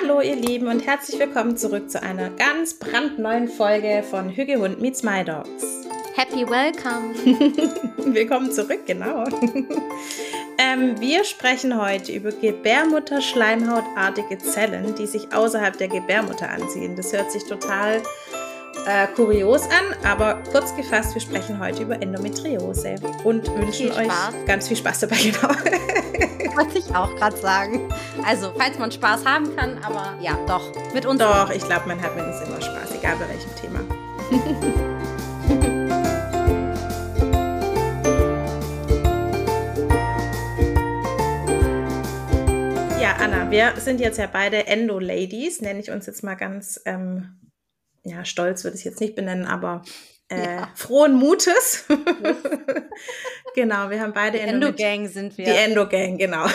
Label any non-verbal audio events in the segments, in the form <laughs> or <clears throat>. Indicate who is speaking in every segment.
Speaker 1: Hallo ihr Lieben und herzlich willkommen zurück zu einer ganz brandneuen Folge von Hüge Hund meets My Dogs.
Speaker 2: Happy Welcome. <laughs>
Speaker 1: willkommen zurück, genau. <laughs> ähm, wir sprechen heute über Gebärmutter-Schleimhautartige Zellen, die sich außerhalb der Gebärmutter anziehen. Das hört sich total äh, kurios an, aber kurz gefasst, wir sprechen heute über Endometriose und wünschen euch ganz viel Spaß dabei, <laughs> genau.
Speaker 2: Wollte ich auch gerade sagen. Also, falls man Spaß haben kann, aber ja, doch, mit uns.
Speaker 1: Doch, ich glaube, man hat mit uns immer Spaß, egal bei welchem Thema. <laughs> ja, Anna, wir sind jetzt ja beide Endo-Ladies, nenne ich uns jetzt mal ganz ähm, ja, stolz würde ich jetzt nicht benennen, aber äh, ja. frohen Mutes. <laughs> genau, wir haben beide
Speaker 2: die Endo-Gang sind wir.
Speaker 1: Die Endo-Gang, genau.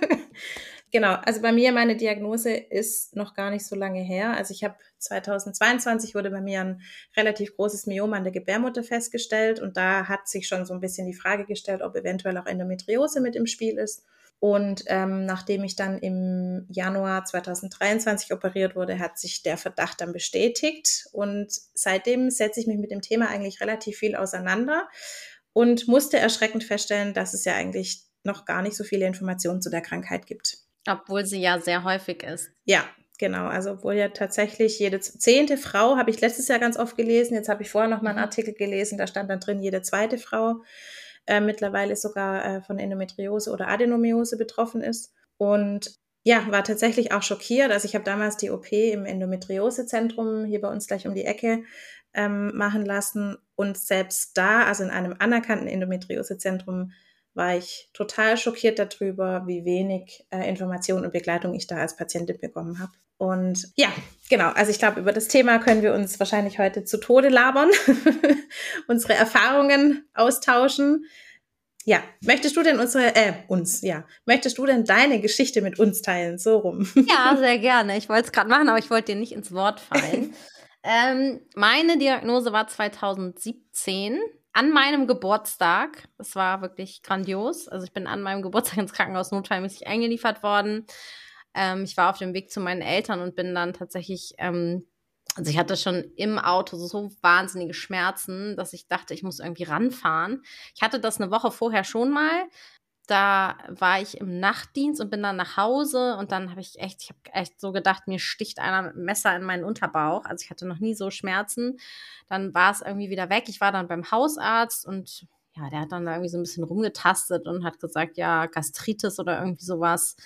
Speaker 1: <laughs> genau, also bei mir, meine Diagnose ist noch gar nicht so lange her. Also ich habe 2022 wurde bei mir ein relativ großes Myom an der Gebärmutter festgestellt und da hat sich schon so ein bisschen die Frage gestellt, ob eventuell auch Endometriose mit im Spiel ist. Und ähm, nachdem ich dann im Januar 2023 operiert wurde, hat sich der Verdacht dann bestätigt. Und seitdem setze ich mich mit dem Thema eigentlich relativ viel auseinander und musste erschreckend feststellen, dass es ja eigentlich noch gar nicht so viele Informationen zu der Krankheit gibt.
Speaker 2: Obwohl sie ja sehr häufig ist.
Speaker 1: Ja, genau. Also obwohl ja tatsächlich jede zehnte Frau, habe ich letztes Jahr ganz oft gelesen, jetzt habe ich vorher noch mal einen mhm. Artikel gelesen, da stand dann drin, jede zweite Frau äh, mittlerweile sogar äh, von Endometriose oder Adenomiose betroffen ist. Und ja, war tatsächlich auch schockiert. Also ich habe damals die OP im Endometriosezentrum hier bei uns gleich um die Ecke ähm, machen lassen. Und selbst da, also in einem anerkannten Endometriosezentrum, war ich total schockiert darüber, wie wenig äh, Information und Begleitung ich da als Patientin bekommen habe. Und ja, genau. Also ich glaube, über das Thema können wir uns wahrscheinlich heute zu Tode labern, <laughs> unsere Erfahrungen austauschen. Ja, möchtest du denn unsere, äh, uns, ja, möchtest du denn deine Geschichte mit uns teilen? So rum. <laughs>
Speaker 2: Ja, sehr gerne. Ich wollte es gerade machen, aber ich wollte dir nicht ins Wort fallen. <laughs> ähm, meine Diagnose war 2017 an meinem Geburtstag. Es war wirklich grandios. Also ich bin an meinem Geburtstag ins Krankenhaus notfallmäßig eingeliefert worden. Ähm, ich war auf dem Weg zu meinen Eltern und bin dann tatsächlich, ähm, also ich hatte schon im Auto so wahnsinnige Schmerzen, dass ich dachte, ich muss irgendwie ranfahren. Ich hatte das eine Woche vorher schon mal. Da war ich im Nachtdienst und bin dann nach Hause und dann habe ich echt, ich habe echt so gedacht, mir sticht einer mit einem Messer in meinen Unterbauch. Also ich hatte noch nie so Schmerzen. Dann war es irgendwie wieder weg. Ich war dann beim Hausarzt und ja, der hat dann irgendwie so ein bisschen rumgetastet und hat gesagt, ja, Gastritis oder irgendwie sowas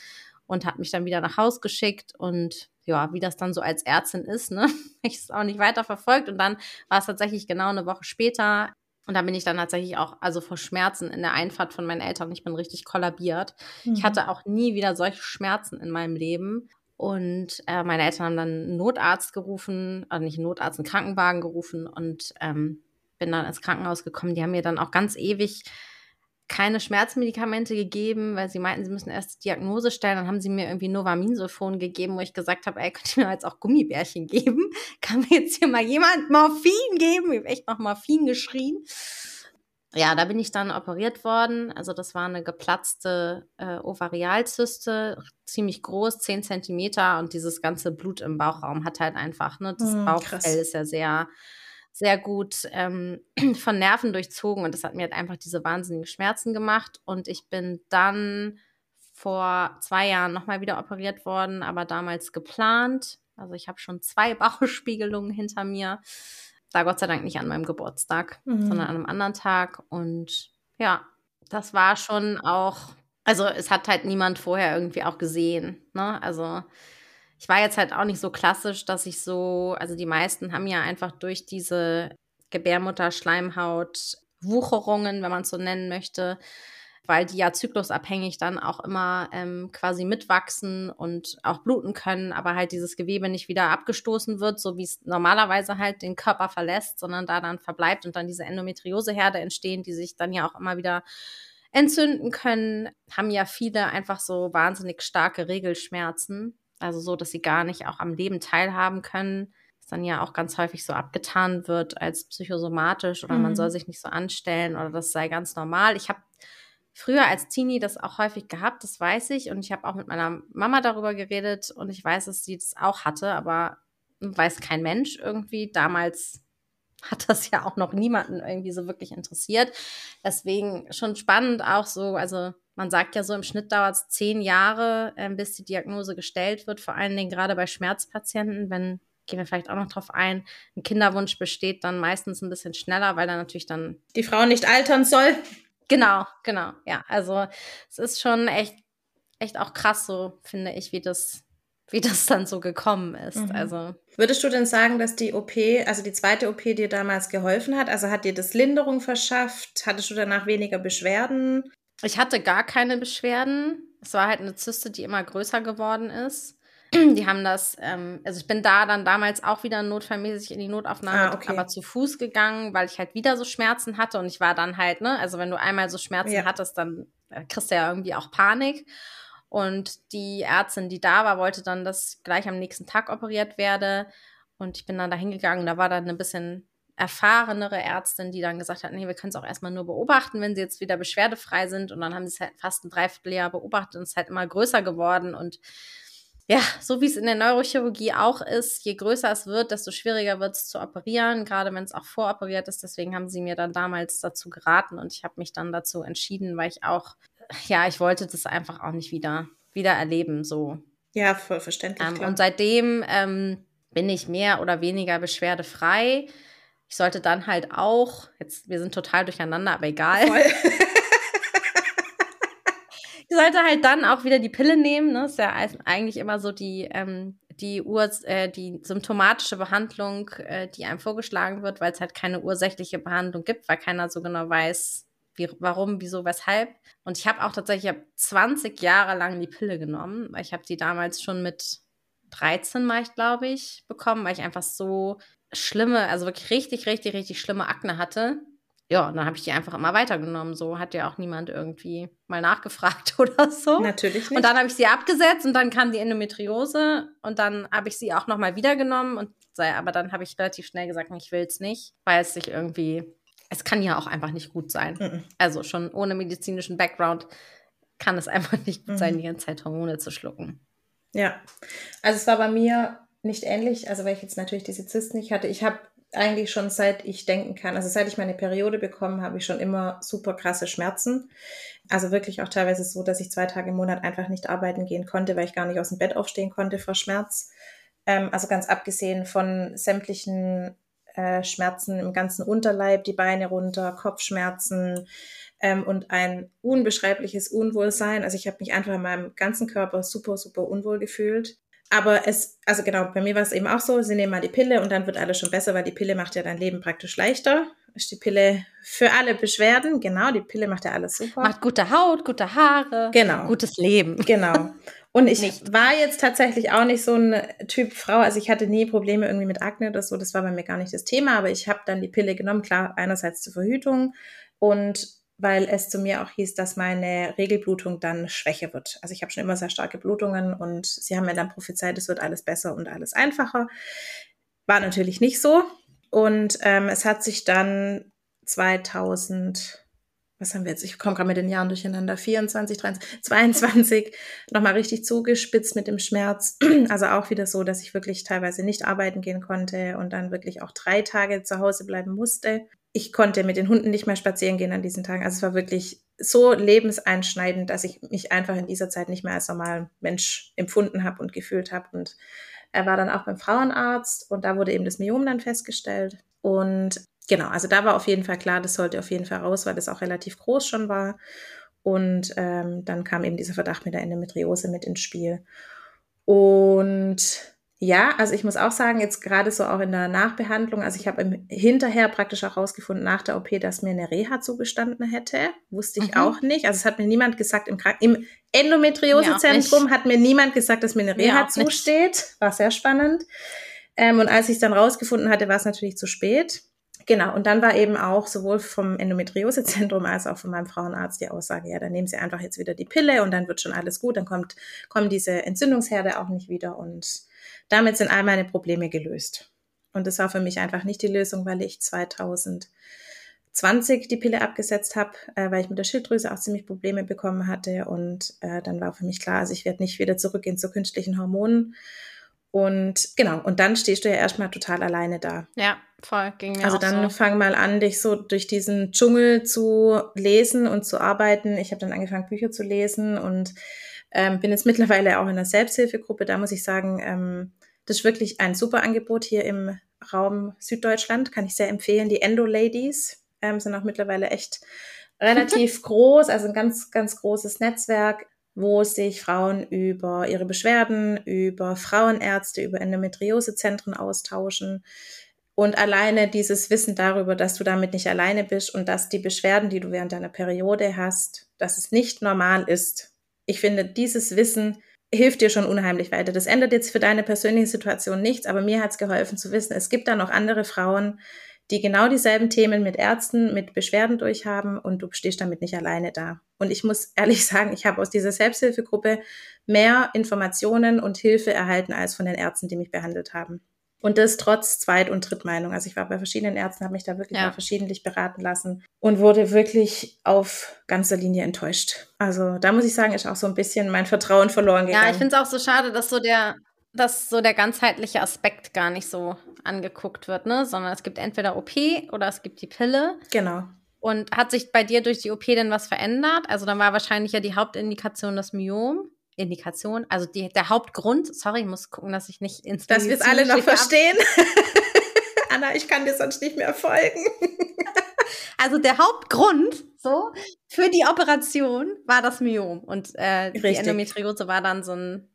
Speaker 2: und hat mich dann wieder nach Haus geschickt und ja, wie das dann so als Ärztin ist, ne, <laughs> ich es auch nicht weiter verfolgt und dann war es tatsächlich genau eine Woche später und da bin ich dann tatsächlich auch, also vor Schmerzen in der Einfahrt von meinen Eltern, ich bin richtig kollabiert. Mhm. Ich hatte auch nie wieder solche Schmerzen in meinem Leben. Und äh, meine Eltern haben dann einen Notarzt gerufen, also nicht einen Notarzt, einen Krankenwagen gerufen und ähm, bin dann ins Krankenhaus gekommen. Die haben mir dann auch ganz ewig keine Schmerzmedikamente gegeben, weil sie meinten, sie müssen erst die Diagnose stellen. Dann haben sie mir irgendwie Novaminsulfon gegeben, wo ich gesagt habe, ey, könnt ihr mir jetzt auch Gummibärchen geben? <laughs> Kann mir jetzt hier mal jemand Morphin geben? Ich habe echt noch Morphin geschrien. Ja, da bin ich dann operiert worden. Also das war eine geplatzte äh, Ovarialzyste, ziemlich groß, 10 Zentimeter und dieses ganze Blut im Bauchraum hat halt einfach, ne, das hm, Bauchfell ist ja sehr sehr gut ähm, <clears throat> von Nerven durchzogen und das hat mir halt einfach diese wahnsinnigen Schmerzen gemacht. Und ich bin dann vor zwei Jahren nochmal wieder operiert worden, aber damals geplant. Also ich habe schon zwei <laughs> Bauchspiegelungen hinter mir. Da Gott sei Dank nicht an meinem Geburtstag, mhm. sondern an einem anderen Tag. Und ja, das war schon auch, also es hat halt niemand vorher irgendwie auch gesehen. Ne? Also ich war jetzt halt auch nicht so klassisch, dass ich so, also die meisten haben ja einfach durch diese Gebärmutter-Schleimhaut Wucherungen, wenn man es so nennen möchte, weil die ja zyklusabhängig dann auch immer ähm, quasi mitwachsen und auch bluten können, aber halt dieses Gewebe nicht wieder abgestoßen wird, so wie es normalerweise halt den Körper verlässt, sondern da dann verbleibt und dann diese Endometrioseherde entstehen, die sich dann ja auch immer wieder entzünden können, haben ja viele einfach so wahnsinnig starke Regelschmerzen. Also so, dass sie gar nicht auch am Leben teilhaben können. Was dann ja auch ganz häufig so abgetan wird als psychosomatisch oder mhm. man soll sich nicht so anstellen oder das sei ganz normal. Ich habe früher als Teenie das auch häufig gehabt, das weiß ich. Und ich habe auch mit meiner Mama darüber geredet und ich weiß, dass sie das auch hatte, aber weiß kein Mensch irgendwie. Damals hat das ja auch noch niemanden irgendwie so wirklich interessiert. Deswegen schon spannend auch so, also man sagt ja so, im Schnitt dauert es zehn Jahre, äh, bis die Diagnose gestellt wird, vor allen Dingen gerade bei Schmerzpatienten, wenn gehen wir vielleicht auch noch drauf ein, ein Kinderwunsch besteht dann meistens ein bisschen schneller, weil dann natürlich dann
Speaker 1: die Frau nicht altern soll.
Speaker 2: Genau, genau, ja. Also es ist schon echt, echt auch krass so, finde ich, wie das, wie das dann so gekommen ist. Mhm. Also
Speaker 1: würdest du denn sagen, dass die OP, also die zweite OP dir damals geholfen hat? Also hat dir das Linderung verschafft? Hattest du danach weniger Beschwerden?
Speaker 2: Ich hatte gar keine Beschwerden. Es war halt eine Zyste, die immer größer geworden ist. <clears throat> Die haben das, ähm, also ich bin da dann damals auch wieder notfallmäßig in die Notaufnahme, ah, okay. aber zu Fuß gegangen, weil ich halt wieder so Schmerzen hatte und ich war dann halt, ne, also wenn du einmal so Schmerzen ja. hattest, dann äh, kriegst du ja irgendwie auch Panik. Und die Ärztin, die da war, wollte dann, dass gleich am nächsten Tag operiert werde. Und ich bin dann da hingegangen. Da war dann ein bisschen erfahrenere Ärztin, die dann gesagt hat, nee, wir können es auch erstmal nur beobachten, wenn sie jetzt wieder beschwerdefrei sind. Und dann haben sie es halt fast ein Dreivierteljahr beobachtet und es ist halt immer größer geworden. Und ja, so wie es in der Neurochirurgie auch ist, je größer es wird, desto schwieriger wird es zu operieren, gerade wenn es auch voroperiert ist. Deswegen haben sie mir dann damals dazu geraten und ich habe mich dann dazu entschieden, weil ich auch, ja, ich wollte das einfach auch nicht wieder, wieder erleben, so.
Speaker 1: Ja, voll verständlich.
Speaker 2: Ähm, und seitdem ähm, bin ich mehr oder weniger beschwerdefrei. Ich sollte dann halt auch, jetzt, wir sind total durcheinander, aber egal. Ich sollte halt dann auch wieder die Pille nehmen. Ne? Ist ja eigentlich immer so die, ähm, die, Ur äh, die symptomatische Behandlung, äh, die einem vorgeschlagen wird, weil es halt keine ursächliche Behandlung gibt, weil keiner so genau weiß, wie, warum, wieso, weshalb. Und ich habe auch tatsächlich, ich habe 20 Jahre lang die Pille genommen, weil ich habe die damals schon mit 13, war ich, glaube ich, bekommen, weil ich einfach so schlimme, also wirklich richtig, richtig, richtig schlimme Akne hatte ja, dann habe ich die einfach immer weitergenommen. So hat ja auch niemand irgendwie mal nachgefragt <laughs> oder so.
Speaker 1: Natürlich nicht.
Speaker 2: Und dann habe ich sie abgesetzt und dann kam die Endometriose und dann habe ich sie auch nochmal wieder genommen. Und, aber dann habe ich relativ schnell gesagt, ich will es nicht, weil es sich irgendwie, es kann ja auch einfach nicht gut sein. Mhm. Also schon ohne medizinischen Background kann es <laughs> einfach nicht gut mhm. sein, die ganze Zeit Hormone zu schlucken.
Speaker 1: Ja, also es war bei mir nicht ähnlich, also weil ich jetzt natürlich diese Zysten nicht hatte. Ich habe eigentlich schon seit ich denken kann, also seit ich meine Periode bekommen habe, ich schon immer super krasse Schmerzen. Also wirklich auch teilweise so, dass ich zwei Tage im Monat einfach nicht arbeiten gehen konnte, weil ich gar nicht aus dem Bett aufstehen konnte vor Schmerz. Ähm, also ganz abgesehen von sämtlichen äh, Schmerzen im ganzen Unterleib, die Beine runter, Kopfschmerzen ähm, und ein unbeschreibliches Unwohlsein. Also ich habe mich einfach in meinem ganzen Körper super, super unwohl gefühlt. Aber es, also genau, bei mir war es eben auch so, sie nehmen mal die Pille und dann wird alles schon besser, weil die Pille macht ja dein Leben praktisch leichter. Ist die Pille für alle Beschwerden, genau, die Pille macht ja alles super.
Speaker 2: Macht gute Haut, gute Haare,
Speaker 1: genau.
Speaker 2: gutes Leben.
Speaker 1: Genau. Und ich nicht. war jetzt tatsächlich auch nicht so ein Typ Frau, also ich hatte nie Probleme irgendwie mit Akne oder so, das war bei mir gar nicht das Thema, aber ich habe dann die Pille genommen, klar, einerseits zur Verhütung und weil es zu mir auch hieß, dass meine Regelblutung dann schwächer wird. Also ich habe schon immer sehr starke Blutungen und sie haben mir dann prophezeit, es wird alles besser und alles einfacher. War natürlich nicht so. Und ähm, es hat sich dann 2000, was haben wir jetzt? Ich komme gerade mit den Jahren durcheinander. 24, 23, 22 nochmal richtig zugespitzt mit dem Schmerz. <clears throat> Also auch wieder so, dass ich wirklich teilweise nicht arbeiten gehen konnte und dann wirklich auch drei Tage zu Hause bleiben musste ich konnte mit den Hunden nicht mehr spazieren gehen an diesen Tagen. Also es war wirklich so lebenseinschneidend, dass ich mich einfach in dieser Zeit nicht mehr als normaler Mensch empfunden habe und gefühlt habe. Und er war dann auch beim Frauenarzt und da wurde eben das Myom dann festgestellt. Und genau, also da war auf jeden Fall klar, das sollte auf jeden Fall raus, weil das auch relativ groß schon war. Und ähm, dann kam eben dieser Verdacht mit der Endometriose mit ins Spiel. Und ja, also ich muss auch sagen, jetzt gerade so auch in der Nachbehandlung, also ich habe hinterher praktisch auch rausgefunden nach der OP, dass mir eine Reha zugestanden hätte. Wusste ich mhm. auch nicht. Also es hat mir niemand gesagt, im, im Endometriosezentrum hat mir niemand gesagt, dass mir eine Reha mir zusteht. Nicht. War sehr spannend. Ähm, und als ich es dann rausgefunden hatte, war es natürlich zu spät. Genau, und dann war eben auch sowohl vom Endometriosezentrum als auch von meinem Frauenarzt die Aussage, ja, dann nehmen Sie einfach jetzt wieder die Pille und dann wird schon alles gut, dann kommt, kommen diese Entzündungsherde auch nicht wieder und damit sind all meine Probleme gelöst. Und das war für mich einfach nicht die Lösung, weil ich 2020 20 die Pille abgesetzt habe, äh, weil ich mit der Schilddrüse auch ziemlich Probleme bekommen hatte. Und äh, dann war für mich klar, also ich werde nicht wieder zurückgehen zu künstlichen Hormonen. Und genau, und dann stehst du ja erstmal total alleine da.
Speaker 2: Ja, voll, ging mir
Speaker 1: Also dann
Speaker 2: so.
Speaker 1: fang mal an, dich so durch diesen Dschungel zu lesen und zu arbeiten. Ich habe dann angefangen, Bücher zu lesen und ähm, bin jetzt mittlerweile auch in einer Selbsthilfegruppe. Da muss ich sagen, ähm, das ist wirklich ein super Angebot hier im Raum Süddeutschland. Kann ich sehr empfehlen. Die Endo Ladies ähm, sind auch mittlerweile echt relativ <laughs> groß, also ein ganz, ganz großes Netzwerk wo sich Frauen über ihre Beschwerden, über Frauenärzte, über Endometriosezentren austauschen. Und alleine dieses Wissen darüber, dass du damit nicht alleine bist und dass die Beschwerden, die du während deiner Periode hast, dass es nicht normal ist. Ich finde, dieses Wissen hilft dir schon unheimlich weiter. Das ändert jetzt für deine persönliche Situation nichts, aber mir hat es geholfen zu wissen, es gibt da noch andere Frauen, die genau dieselben Themen mit Ärzten, mit Beschwerden durchhaben und du stehst damit nicht alleine da. Und ich muss ehrlich <laughs> sagen, ich habe aus dieser Selbsthilfegruppe mehr Informationen und Hilfe erhalten als von den Ärzten, die mich behandelt haben. Und das trotz Zweit- und Drittmeinung. Also ich war bei verschiedenen Ärzten, habe mich da wirklich ja. verschiedentlich beraten lassen und wurde wirklich auf ganzer Linie enttäuscht. Also da muss ich sagen, ist auch so ein bisschen mein Vertrauen verloren gegangen.
Speaker 2: Ja, ich finde es auch so schade, dass so der, dass so der ganzheitliche Aspekt gar nicht so angeguckt wird, ne? Sondern es gibt entweder OP oder es gibt die Pille.
Speaker 1: Genau.
Speaker 2: Und hat sich bei dir durch die OP denn was verändert? Also dann war wahrscheinlich ja die Hauptindikation das Myom. Indikation, also die, der Hauptgrund, sorry, ich muss gucken, dass ich nicht ins
Speaker 1: Dass wir es alle noch verstehen. <laughs> Anna, ich kann dir sonst nicht mehr folgen. <laughs>
Speaker 2: also der Hauptgrund so für die Operation war das Myom und äh, die Endometriose war dann so ein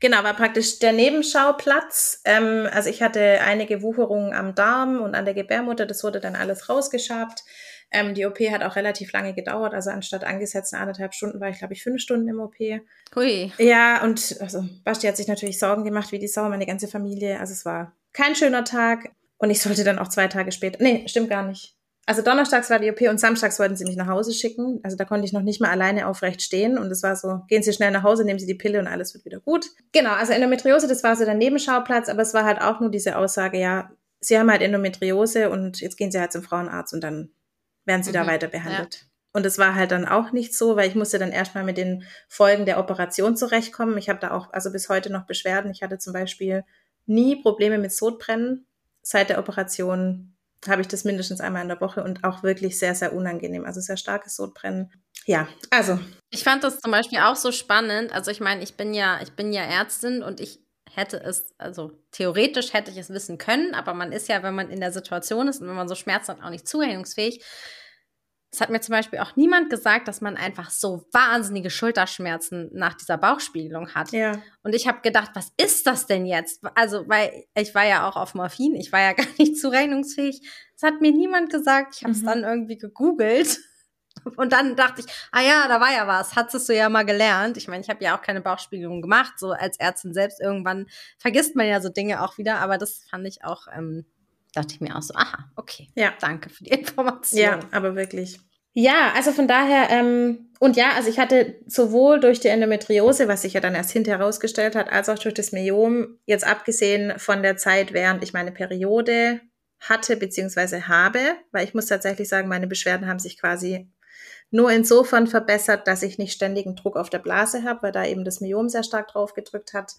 Speaker 1: Genau, war praktisch der Nebenschauplatz. Ähm, also ich hatte einige Wucherungen am Darm und an der Gebärmutter, das wurde dann alles rausgeschabt. Ähm, die OP hat auch relativ lange gedauert, also anstatt angesetzten anderthalb Stunden war ich, glaube ich, fünf Stunden im OP.
Speaker 2: Hui.
Speaker 1: Ja, und also Basti hat sich natürlich Sorgen gemacht, wie die Sau, meine ganze Familie. Also es war kein schöner Tag. Und ich sollte dann auch zwei Tage später, nee, stimmt gar nicht. Also donnerstags war die OP und samstags wollten sie mich nach Hause schicken. Also da konnte ich noch nicht mal alleine aufrecht stehen. Und es war so, gehen Sie schnell nach Hause, nehmen Sie die Pille und alles wird wieder gut. Genau, also Endometriose, das war so der Nebenschauplatz, aber es war halt auch nur diese Aussage, ja, Sie haben halt Endometriose und jetzt gehen Sie halt zum Frauenarzt und dann werden Sie mhm, da weiter behandelt. Ja. Und es war halt dann auch nicht so, weil ich musste dann erstmal mit den Folgen der Operation zurechtkommen. Ich habe da auch, also bis heute noch Beschwerden. Ich hatte zum Beispiel nie Probleme mit Sodbrennen. Seit der Operation habe ich das mindestens einmal in der Woche und auch wirklich sehr, sehr unangenehm. Also sehr starkes Sodbrennen. Ja, also.
Speaker 2: Ich fand das zum Beispiel auch so spannend. Also ich meine, ich bin ja, ich bin ja Ärztin und ich hätte es, also theoretisch hätte ich es wissen können, aber man ist ja, wenn man in der Situation ist und wenn man so Schmerzen hat, auch nicht zurechnungsfähig. Es hat mir zum Beispiel auch niemand gesagt, dass man einfach so wahnsinnige Schulterschmerzen nach dieser Bauchspiegelung hat.
Speaker 1: Ja.
Speaker 2: Und ich habe gedacht, was ist das denn jetzt? Also, weil ich war ja auch auf Morphin, ich war ja <laughs> gar nicht zurechnungsfähig. Das hat mir niemand gesagt. Ich habe es mhm. dann irgendwie gegoogelt. Und dann dachte ich, ah ja, da war ja was, hattest du ja mal gelernt. Ich meine, ich habe ja auch keine Bauchspiegelung gemacht, so als Ärztin selbst. Irgendwann vergisst man ja so Dinge auch wieder, aber das fand ich auch ähm, dachte ich mir auch so, aha, okay.
Speaker 1: Ja.
Speaker 2: Danke für die <laughs> Information.
Speaker 1: Ja, aber wirklich. Ja, also von daher, ähm, und ja, also ich hatte sowohl durch die Endometriose, was sich ja dann erst hinterher herausgestellt hat, als auch durch das Myom, jetzt abgesehen von der Zeit, während ich meine Periode hatte beziehungsweise habe, weil ich muss tatsächlich sagen, meine Beschwerden haben sich quasi nur insofern verbessert, dass ich nicht ständigen Druck auf der Blase habe, weil da eben das Myom sehr stark drauf gedrückt hat.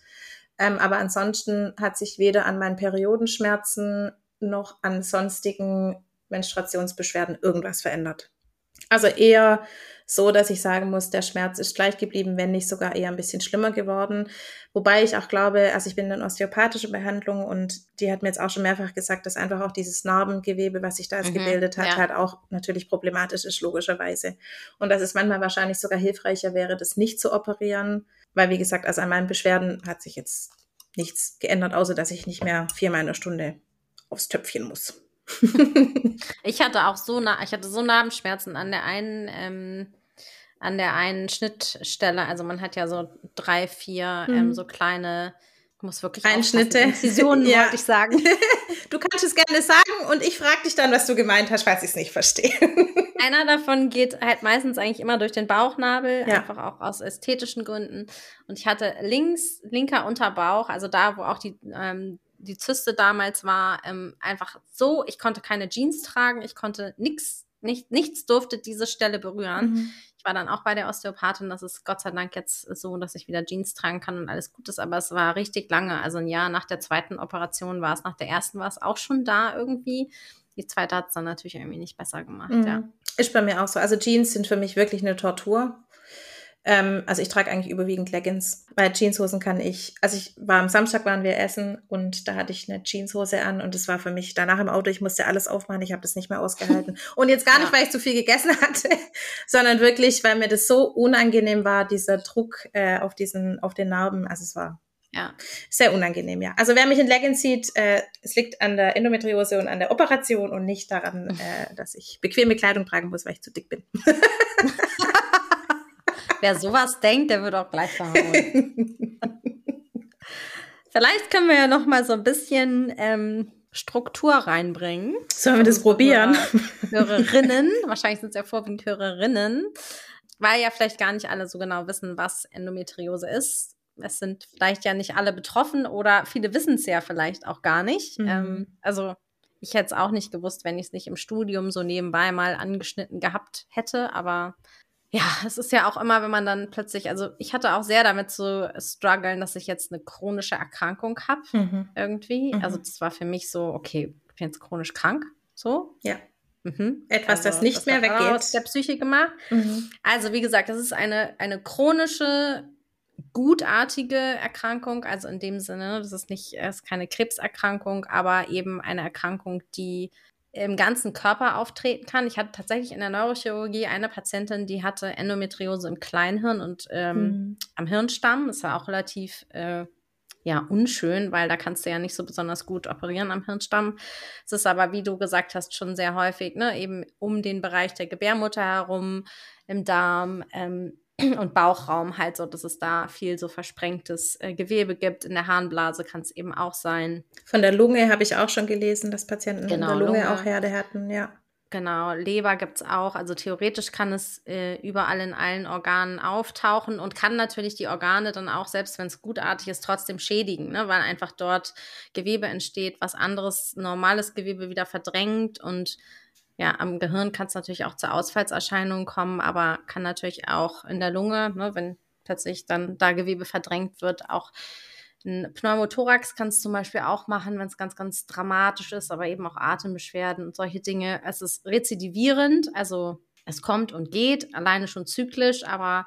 Speaker 1: Ähm, aber ansonsten hat sich weder an meinen Periodenschmerzen noch an sonstigen Menstruationsbeschwerden irgendwas verändert. Also eher so, dass ich sagen muss, der Schmerz ist gleich geblieben, wenn nicht sogar eher ein bisschen schlimmer geworden. Wobei ich auch glaube, also ich bin in osteopathische Behandlung und die hat mir jetzt auch schon mehrfach gesagt, dass einfach auch dieses Narbengewebe, was sich da jetzt mhm, gebildet hat, ja. halt auch natürlich problematisch ist, logischerweise. Und dass es manchmal wahrscheinlich sogar hilfreicher wäre, das nicht zu operieren, weil wie gesagt, also an meinen Beschwerden hat sich jetzt nichts geändert, außer dass ich nicht mehr viermal in der Stunde aufs Töpfchen muss. <laughs>
Speaker 2: ich hatte auch so, ich hatte so Narbenschmerzen an der einen, ähm, an der einen Schnittstelle. Also man hat ja so drei, vier ähm, mhm. so kleine, muss wirklich
Speaker 1: Einschnitte.
Speaker 2: Incisionen, <laughs> ja. wollte ich sagen. <laughs>
Speaker 1: Du kannst es gerne sagen und ich frage dich dann, was du gemeint hast, falls ich es nicht verstehe.
Speaker 2: Einer davon geht halt meistens eigentlich immer durch den Bauchnabel, ja. einfach auch aus ästhetischen Gründen. Und ich hatte links, linker Unterbauch, also da, wo auch die ähm, die Zyste damals war ähm, einfach so, ich konnte keine Jeans tragen, ich konnte nichts nicht, nichts durfte diese Stelle berühren. Mhm. Ich war dann auch bei der Osteopathin. Das ist Gott sei Dank jetzt so, dass ich wieder Jeans tragen kann und alles gut ist. Aber es war richtig lange. Also ein Jahr nach der zweiten Operation war es, nach der ersten war es auch schon da irgendwie. Die zweite hat es dann natürlich irgendwie nicht besser gemacht, mhm. ja.
Speaker 1: Ist bei mir auch so. Also Jeans sind für mich wirklich eine Tortur. Ähm, also ich trage eigentlich überwiegend Leggings. Bei Jeanshosen kann ich, also ich war am Samstag waren wir essen und da hatte ich eine Jeanshose an und es war für mich danach im Auto, ich musste alles aufmachen, ich habe das nicht mehr ausgehalten. <laughs> Und jetzt gar ja. nicht, weil ich zu viel gegessen hatte, <laughs> sondern wirklich, weil mir das so unangenehm war, dieser Druck äh, auf diesen, auf den Narben. Also es war ja. Sehr unangenehm, ja. Also wer mich in Leggings sieht, äh, es liegt an der Endometriose und an der Operation und nicht daran, <laughs> äh, dass ich bequeme Kleidung tragen muss, weil ich zu dick bin.
Speaker 2: Wer sowas denkt, der wird auch gleich verhauen. <laughs> Vielleicht können wir ja noch mal so ein bisschen ähm, Struktur reinbringen.
Speaker 1: Sollen wir das probieren?
Speaker 2: Hörerinnen, wahrscheinlich sind es ja vorwiegend Hörerinnen, weil ja vielleicht gar nicht alle so genau wissen, was Endometriose ist. Es sind vielleicht ja nicht alle betroffen oder viele wissen es ja vielleicht auch gar nicht. Mhm. Ähm, also ich hätte es auch nicht gewusst, wenn ich es nicht im Studium so nebenbei mal angeschnitten gehabt hätte, aber ja, es ist ja auch immer, wenn man dann plötzlich, also ich hatte auch sehr damit zu strugglen, dass ich jetzt eine chronische Erkrankung habe, mhm. irgendwie. Mhm. Also das war für mich so, okay, ich bin jetzt chronisch krank, so.
Speaker 1: Ja. Mhm. Etwas, also, das nicht das mehr weggeht.
Speaker 2: Aus der Psyche gemacht. Mhm. Also wie gesagt, das ist eine, eine chronische, gutartige Erkrankung, also in dem Sinne, das ist nicht, es ist keine Krebserkrankung, aber eben eine Erkrankung, die im ganzen Körper auftreten kann. Ich hatte tatsächlich in der Neurochirurgie eine Patientin, die hatte Endometriose im Kleinhirn und ähm, mhm. am Hirnstamm. Das war auch relativ äh, ja, unschön, weil da kannst du ja nicht so besonders gut operieren am Hirnstamm. Es ist aber, wie du gesagt hast, schon sehr häufig, ne, eben um den Bereich der Gebärmutter herum, im Darm, ähm, und Bauchraum halt so, dass es da viel so versprengtes äh, Gewebe gibt. In der Harnblase kann es eben auch sein.
Speaker 1: Von der Lunge habe ich auch schon gelesen, dass Patienten genau, in der Lunge, Lunge, auch Herde hatten, ja.
Speaker 2: Genau, Leber gibt es auch. Also theoretisch kann es äh, überall in allen Organen auftauchen und kann natürlich die Organe dann auch, selbst wenn es gutartig ist, trotzdem schädigen, ne? weil einfach dort Gewebe entsteht, was anderes normales Gewebe wieder verdrängt und ja, am Gehirn kann es natürlich auch zu Ausfallserscheinungen kommen, aber kann natürlich auch in der Lunge, ne, wenn plötzlich dann da Gewebe verdrängt wird, auch ein Pneumothorax kann es zum Beispiel auch machen, wenn es ganz, ganz dramatisch ist, aber eben auch Atembeschwerden und solche Dinge. Es ist rezidivierend, also es kommt und geht, alleine schon zyklisch, aber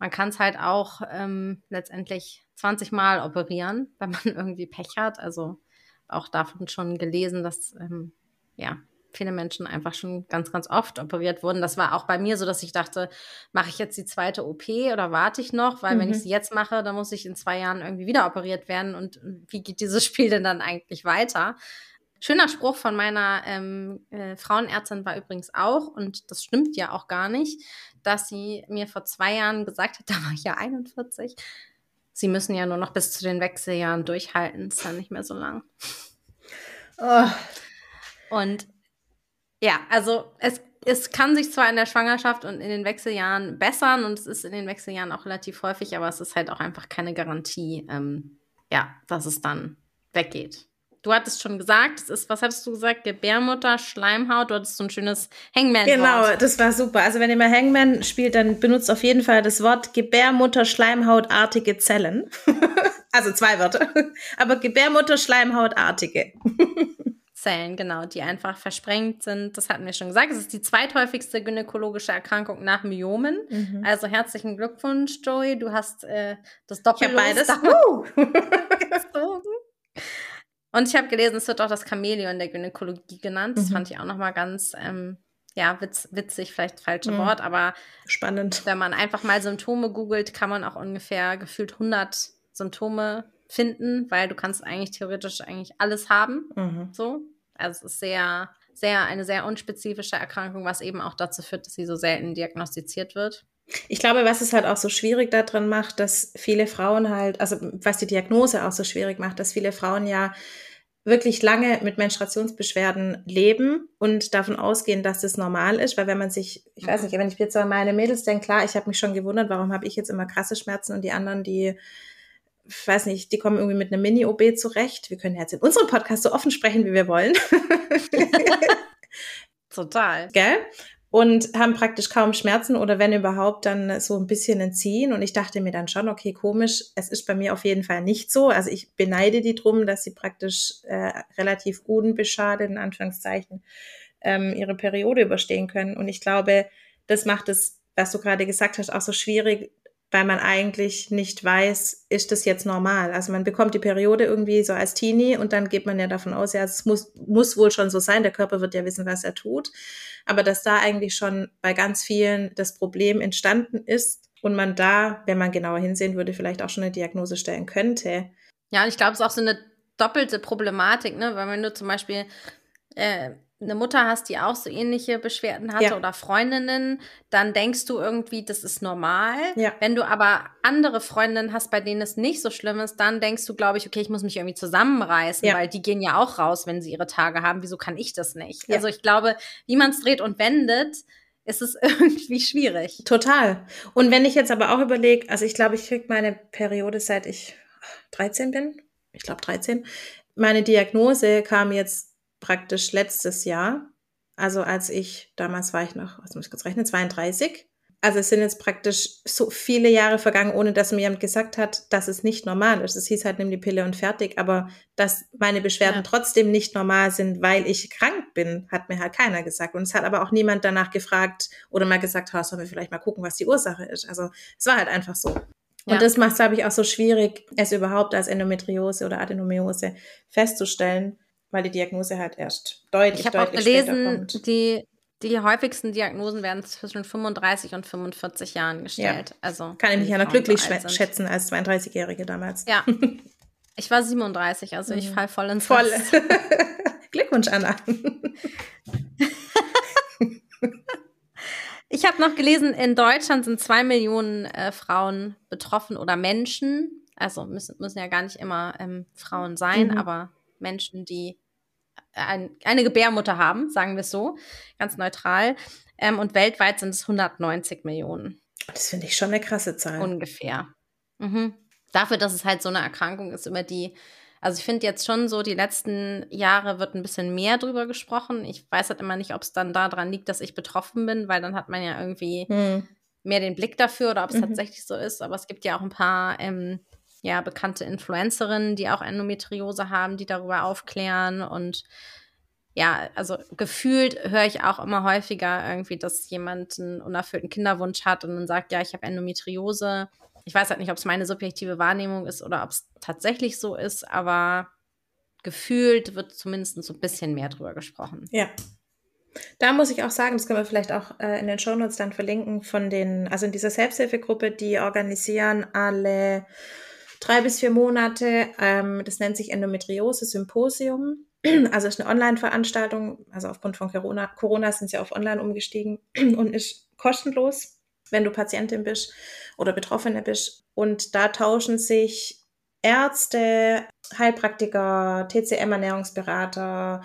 Speaker 2: man kann es halt auch ähm, letztendlich 20 Mal operieren, <laughs> wenn man irgendwie Pech hat. Also auch davon schon gelesen, dass ähm, ja, viele Menschen einfach schon ganz, ganz oft operiert wurden. Das war auch bei mir so, dass ich dachte, mache ich jetzt die zweite OP oder warte ich noch? Weil mhm. wenn ich mhm. sie jetzt mache, dann muss ich in zwei Jahren irgendwie wieder operiert werden. Und wie geht dieses <laughs> Spiel denn dann eigentlich weiter? Schöner Spruch von meiner ähm, äh, Frauenärztin war übrigens auch, und das stimmt ja auch gar nicht, dass sie mir vor zwei Jahren gesagt hat, <laughs> da war ich ja 41, sie müssen ja nur noch bis zu den Wechseljahren durchhalten, ist ja nicht mehr so lang. Oh. Und ja, also es, es kann sich zwar in der Schwangerschaft und in den Wechseljahren bessern und es ist in den Wechseljahren auch relativ häufig, aber es ist halt auch einfach keine Garantie, ähm, ja, dass es dann weggeht. Du hattest schon gesagt, es ist, was hattest du gesagt? Gebärmutter, Schleimhaut, du hattest so ein schönes Hangman. -Wort.
Speaker 1: Genau, das war super. Also wenn ihr mal Hangman spielt, dann benutzt auf jeden Fall das Wort Gebärmutter, Schleimhautartige Zellen. <laughs> also zwei Wörter. Aber Gebärmutter, Schleimhautartige. <laughs>
Speaker 2: Zellen, genau, die einfach versprengt sind. Das hatten wir schon gesagt. Es ist die zweithäufigste gynäkologische Erkrankung nach Myomen. Mhm. Also herzlichen Glückwunsch, Joey. Du hast äh, das Doppel.
Speaker 1: Ich beides. <laughs>
Speaker 2: Und ich habe gelesen, es wird auch das Chamäleon der Gynäkologie genannt. Das mhm. fand ich auch nochmal ganz, ähm, ja, witz, witzig, vielleicht falsche mhm. Wort, aber
Speaker 1: spannend.
Speaker 2: Wenn man einfach mal Symptome googelt, kann man auch ungefähr gefühlt 100 Symptome finden, weil du kannst eigentlich theoretisch eigentlich alles haben. Mhm. So. Also es ist sehr, sehr, eine sehr unspezifische Erkrankung, was eben auch dazu führt, dass sie so selten diagnostiziert wird.
Speaker 1: Ich glaube, was es halt auch so schwierig daran macht, dass viele Frauen halt, also was die Diagnose auch so schwierig macht, dass viele Frauen ja wirklich lange mit Menstruationsbeschwerden leben und davon ausgehen, dass das normal ist, weil wenn man sich, ich weiß nicht, wenn ich jetzt an meine Mädels denke, klar, ich habe mich schon gewundert, warum habe ich jetzt immer krasse Schmerzen und die anderen, die ich weiß nicht, die kommen irgendwie mit einem Mini-OB zurecht. Wir können jetzt in unserem Podcast so offen sprechen, wie wir wollen. <laughs>
Speaker 2: Total.
Speaker 1: Gell? Und haben praktisch kaum Schmerzen oder wenn überhaupt dann so ein bisschen entziehen. Und ich dachte mir dann schon, okay, komisch, es ist bei mir auf jeden Fall nicht so. Also ich beneide die drum, dass sie praktisch äh, relativ unbeschadet, in Anführungszeichen, ähm, ihre Periode überstehen können. Und ich glaube, das macht es, was du gerade gesagt hast, auch so schwierig, weil man eigentlich nicht weiß, ist das jetzt normal? Also man bekommt die Periode irgendwie so als Teenie und dann geht man ja davon aus, ja, es muss, muss wohl schon so sein, der Körper wird ja wissen, was er tut. Aber dass da eigentlich schon bei ganz vielen das Problem entstanden ist und man da, wenn man genauer hinsehen würde, vielleicht auch schon eine Diagnose stellen könnte.
Speaker 2: Ja, und ich glaube, es ist auch so eine doppelte Problematik, ne? Weil wenn du zum Beispiel äh, eine Mutter hast, die auch so ähnliche Beschwerden hatte ja. oder Freundinnen, dann denkst du irgendwie, das ist normal. Ja. Wenn du aber andere Freundinnen hast, bei denen es nicht so schlimm ist, dann denkst du, glaube ich, okay, ich muss mich irgendwie zusammenreißen, ja. weil die gehen ja auch raus, wenn sie ihre Tage haben. Wieso kann ich das nicht? Also ich glaube, wie man es dreht und wendet, ist es <laughs> irgendwie schwierig.
Speaker 1: Total. Und wenn ich jetzt aber auch überlege, also ich glaube, ich kriege meine Periode seit ich 13 bin. Ich glaube 13. Meine Diagnose kam jetzt praktisch letztes Jahr, also als ich, damals war ich noch, was muss ich kurz rechnen, 32. Also es sind jetzt praktisch so viele Jahre vergangen, ohne dass mir jemand gesagt hat, dass es nicht normal ist. Es hieß halt, nimm die Pille und fertig. Aber dass meine Beschwerden ja. trotzdem nicht normal sind, weil ich krank bin, hat mir halt keiner gesagt. Und es hat aber auch niemand danach gefragt oder mal gesagt, oh, sollen wir vielleicht mal gucken, was die Ursache ist. Also es war halt einfach so. Und ja. das macht es, glaube ich, auch so schwierig, es überhaupt als Endometriose oder Adenomiose festzustellen, weil die Diagnose halt erst deutlich, ich deutlich auch gelesen,
Speaker 2: Die, die häufigsten Diagnosen werden zwischen 35 und 45 Jahren gestellt. Ja. Also
Speaker 1: Kann ich mich ja noch glücklich schätzen als 32-Jährige damals.
Speaker 2: Ja. <laughs> Ich war 37, also ich mhm. fall voll ins
Speaker 1: Voll. <laughs> Glückwunsch, Anna. <laughs>
Speaker 2: ich habe noch gelesen, in Deutschland sind zwei Millionen äh, Frauen betroffen oder Menschen. Also müssen, müssen ja gar nicht immer ähm, Frauen sein, mhm. aber Menschen, die ein, eine Gebärmutter haben, sagen wir es so, ganz neutral. Ähm, und weltweit sind es 190 Millionen.
Speaker 1: Das finde ich schon eine krasse Zahl.
Speaker 2: Ungefähr. Mhm. Dafür, dass es halt so eine Erkrankung ist, über die, also ich finde jetzt schon so, die letzten Jahre wird ein bisschen mehr drüber gesprochen. Ich weiß halt immer nicht, ob es dann daran liegt, dass ich betroffen bin, weil dann hat man ja irgendwie hm. mehr den Blick dafür oder ob es mhm. tatsächlich so ist. Aber es gibt ja auch ein paar ähm, ja, bekannte Influencerinnen, die auch Endometriose haben, die darüber aufklären und ja, also gefühlt höre ich auch immer häufiger irgendwie, dass jemand einen unerfüllten Kinderwunsch hat und dann sagt, ja, ich habe Endometriose. Ich weiß halt nicht, ob es meine subjektive Wahrnehmung ist oder ob es tatsächlich so ist, aber gefühlt wird zumindest so ein bisschen mehr drüber gesprochen.
Speaker 1: Ja. Da muss ich auch sagen, das können wir vielleicht auch äh, in den Shownotes dann verlinken, von den, also in dieser Selbsthilfegruppe, die organisieren alle drei bis vier Monate. Ähm, das nennt sich Endometriose Symposium. <clears throat> Also ist eine Online-Veranstaltung. Also aufgrund von Corona, Corona sind sie auf Online umgestiegen <clears throat> und ist kostenlos, wenn du Patientin bist oder Betroffene bist. Und da tauschen sich Ärzte, Heilpraktiker, TCM-Ernährungsberater,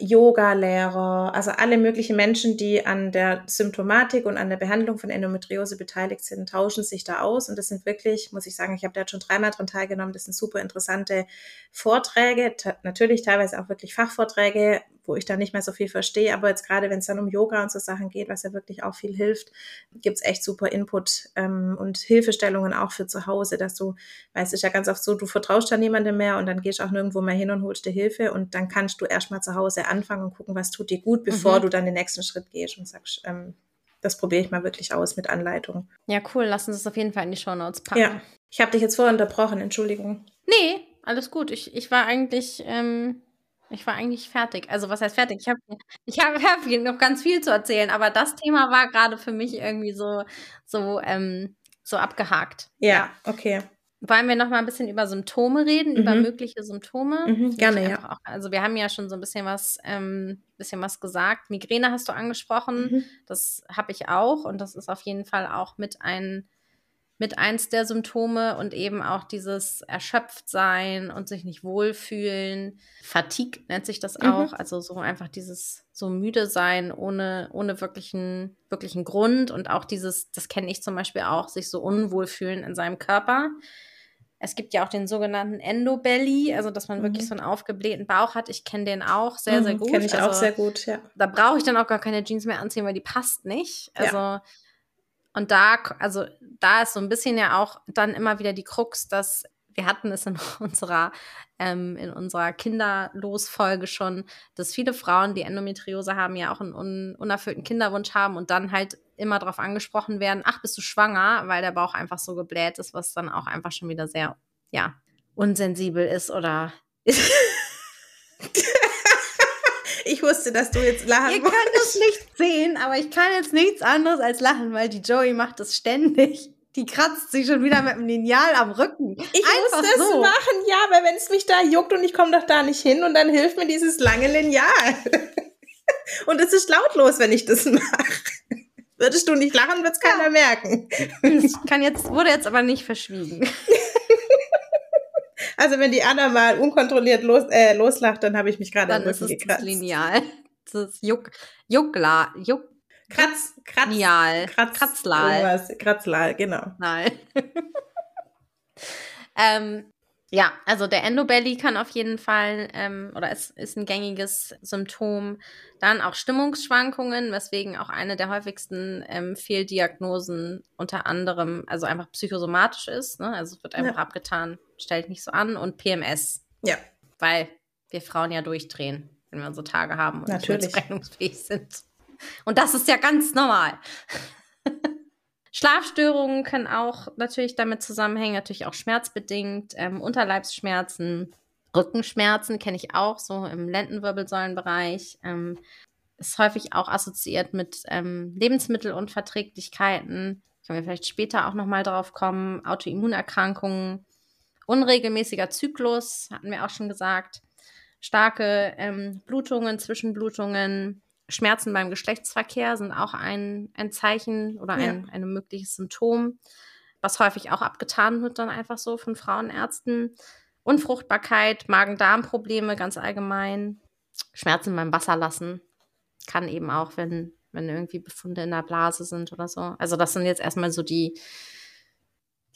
Speaker 1: Yoga-Lehrer, also alle möglichen Menschen, die an der Symptomatik und an der Behandlung von Endometriose beteiligt sind, tauschen sich da aus. Und das sind wirklich, muss ich sagen, ich habe da schon dreimal dran teilgenommen, das sind super interessante Vorträge, natürlich teilweise auch wirklich Fachvorträge, wo ich da nicht mehr so viel verstehe. Aber jetzt gerade, wenn es dann um Yoga und so Sachen geht, was ja wirklich auch viel hilft, gibt's echt super Input ähm, und Hilfestellungen auch für zu Hause, dass du, weißt, es ist ja ganz oft so, du vertraust da niemandem mehr und dann gehst auch nirgendwo mehr hin und holst dir Hilfe und dann kannst du erstmal zu Hause anfangen und gucken, was tut dir gut, bevor mhm. du dann den nächsten Schritt gehst und sagst, ähm, das probiere ich mal wirklich aus mit Anleitung.
Speaker 2: Ja, cool. Lass uns das auf jeden Fall in die Show Notes packen. Ja,
Speaker 1: ich habe dich jetzt vorher unterbrochen, Entschuldigung.
Speaker 2: Nee, alles gut. Ich, ich war eigentlich ähm, ich war eigentlich fertig. Also, was heißt fertig? Ich habe ich hab, <laughs> hab noch ganz viel zu erzählen, aber das Thema war gerade für mich irgendwie so, so, ähm, so abgehakt.
Speaker 1: Ja, ja. okay.
Speaker 2: Wollen wir noch mal ein bisschen über Symptome reden, mhm. über mögliche Symptome?
Speaker 1: Mhm, gerne, ja.
Speaker 2: Auch, also wir haben ja schon so ein bisschen was, ähm, bisschen was gesagt. Migräne hast du angesprochen. Mhm. Das habe ich auch und das ist auf jeden Fall auch mit ein mit eins der Symptome und eben auch dieses Erschöpftsein und sich nicht wohlfühlen. Fatigue nennt sich das mhm. auch, also so einfach dieses so müde sein ohne, ohne wirklichen, wirklichen Grund und auch dieses, das kenne ich zum Beispiel auch, sich so unwohl fühlen in seinem Körper. Es gibt ja auch den sogenannten Endobelly, also dass man mhm. wirklich so einen aufgeblähten Bauch hat. Ich kenne den auch sehr, sehr mhm, gut.
Speaker 1: Kenne ich also, auch sehr gut, ja.
Speaker 2: Da brauche ich dann auch gar keine Jeans mehr anziehen, weil die passt nicht. Also ja. Und da, also da ist so ein bisschen ja auch dann immer wieder die Krux, dass wir hatten es in <laughs> unserer, ähm, in unserer Kinderlosfolge schon, dass viele Frauen, die Endometriose haben, ja auch einen un unerfüllten Kinderwunsch haben und dann halt immer darauf angesprochen werden, ach, bist du schwanger, weil der Bauch einfach so gebläht ist, was dann auch einfach schon wieder sehr, ja, unsensibel ist oder
Speaker 1: Ich <laughs> wusste, dass du jetzt lachen
Speaker 2: Ihr könnt es nicht sehen, aber ich kann jetzt nichts anderes als lachen, weil die Joey macht das ständig. Die kratzt sich schon wieder mit dem Lineal am Rücken.
Speaker 1: Ich Einfach muss das so. machen, ja, weil wenn es mich da juckt und ich komme doch da nicht hin und dann hilft mir dieses lange Lineal. <laughs> und es ist lautlos, wenn ich das mache. Würdest du nicht lachen, wird es keiner ja. merken.
Speaker 2: Das kann jetzt, wurde jetzt aber nicht verschwiegen. <laughs>
Speaker 1: Also wenn die Anna mal unkontrolliert los, äh, loslacht, dann habe ich mich gerade am Rücken gekratzt.
Speaker 2: Das Lineal. Das ist Juck, Juckla, Juck,
Speaker 1: Kratz, Kratz,
Speaker 2: Nial.
Speaker 1: Kratz, Kratzlal. Kratzlal, genau.
Speaker 2: Nein. <laughs> ähm, ja, also der Endobelly kann auf jeden Fall, ähm, oder es ist ein gängiges Symptom. Dann auch Stimmungsschwankungen, weswegen auch eine der häufigsten ähm, Fehldiagnosen unter anderem, also einfach psychosomatisch ist. Ne? Also es wird einfach ja. abgetan, stellt nicht so an. Und PMS.
Speaker 1: Ja.
Speaker 2: Weil wir Frauen ja durchdrehen, wenn wir unsere Tage haben und
Speaker 1: Natürlich. <laughs>
Speaker 2: nicht rechnungsfähig sind. Und das ist ja ganz normal. Schlafstörungen können auch natürlich damit zusammenhängen, natürlich auch schmerzbedingt, ähm, Unterleibsschmerzen, Rückenschmerzen kenne ich auch so im Lendenwirbelsäulenbereich. Ähm, ist häufig auch assoziiert mit ähm, Lebensmittelunverträglichkeiten. Können wir vielleicht später auch nochmal drauf kommen. Autoimmunerkrankungen, unregelmäßiger Zyklus, hatten wir auch schon gesagt. Starke ähm, Blutungen, Zwischenblutungen, Schmerzen beim Geschlechtsverkehr sind auch ein, ein Zeichen oder ein, ja. ein mögliches Symptom, was häufig auch abgetan wird, dann einfach so von Frauenärzten. Unfruchtbarkeit, Magen-Darm-Probleme ganz allgemein, Schmerzen beim Wasserlassen kann eben auch, wenn, wenn irgendwie Befunde in der Blase sind oder so. Also das sind jetzt erstmal so die,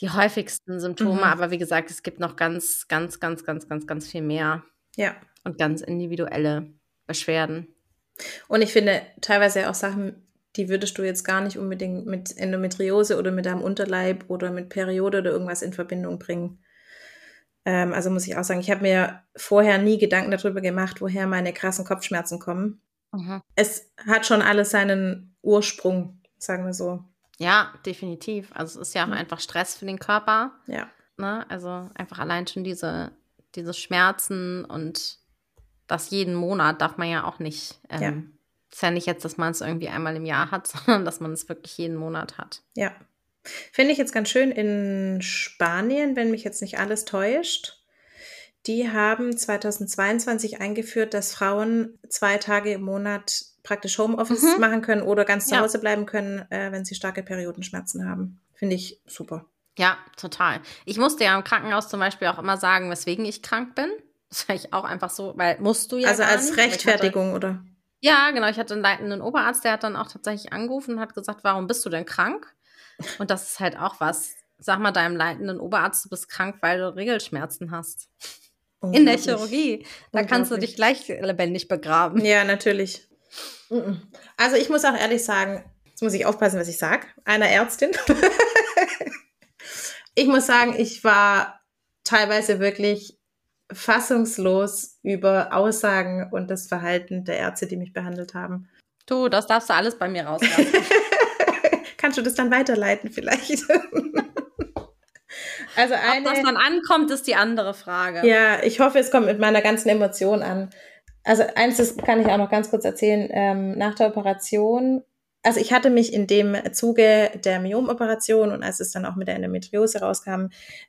Speaker 2: die häufigsten Symptome, mhm. aber wie gesagt, es gibt noch ganz, ganz, ganz, ganz, ganz, ganz viel mehr.
Speaker 1: Ja.
Speaker 2: Und ganz individuelle Beschwerden.
Speaker 1: Und ich finde teilweise auch Sachen, die würdest du jetzt gar nicht unbedingt mit Endometriose oder mit deinem Unterleib oder mit Periode oder irgendwas in Verbindung bringen. Ähm, also muss ich auch sagen, ich habe mir vorher nie Gedanken darüber gemacht, woher meine krassen Kopfschmerzen kommen. Mhm. Es hat schon alles seinen Ursprung, sagen wir so.
Speaker 2: Ja, definitiv. Also es ist ja auch einfach Stress für den Körper.
Speaker 1: Ja.
Speaker 2: Ne? Also einfach allein schon diese, diese Schmerzen und das jeden Monat darf man ja auch nicht. Ähm, ja. Ist ja nicht jetzt, dass man es irgendwie einmal im Jahr hat, <laughs> sondern dass man es wirklich jeden Monat hat.
Speaker 1: Ja. Finde ich jetzt ganz schön in Spanien, wenn mich jetzt nicht alles täuscht. Die haben 2022 eingeführt, dass Frauen zwei Tage im Monat praktisch Homeoffice mhm. machen können oder ganz zu ja. Hause bleiben können, äh, wenn sie starke Periodenschmerzen haben. Finde ich super.
Speaker 2: Ja, total. Ich musste ja im Krankenhaus zum Beispiel auch immer sagen, weswegen ich krank bin. Das sage ich auch einfach so, weil musst du ja.
Speaker 1: Also als nicht, Rechtfertigung, hatte, oder?
Speaker 2: Ja, genau. Ich hatte einen leitenden Oberarzt, der hat dann auch tatsächlich angerufen und hat gesagt, warum bist du denn krank? Und das ist halt auch was. Sag mal deinem leitenden Oberarzt, du bist krank, weil du Regelschmerzen hast. In der Chirurgie. Da kannst du dich gleich lebendig begraben.
Speaker 1: Ja, natürlich. Also ich muss auch ehrlich sagen, jetzt muss ich aufpassen, was ich sage, einer Ärztin. <laughs> ich muss sagen, ich war teilweise wirklich fassungslos über Aussagen und das Verhalten der Ärzte, die mich behandelt haben.
Speaker 2: Du, das darfst du alles bei mir rauslassen. <laughs>
Speaker 1: Kannst du das dann weiterleiten vielleicht? <laughs>
Speaker 2: also eine, Ob das dann ankommt, ist die andere Frage.
Speaker 1: Ja, ich hoffe, es kommt mit meiner ganzen Emotion an. Also eins, das kann ich auch noch ganz kurz erzählen. Ähm, nach der Operation also ich hatte mich in dem Zuge der Myomoperation und als es dann auch mit der Endometriose rauskam,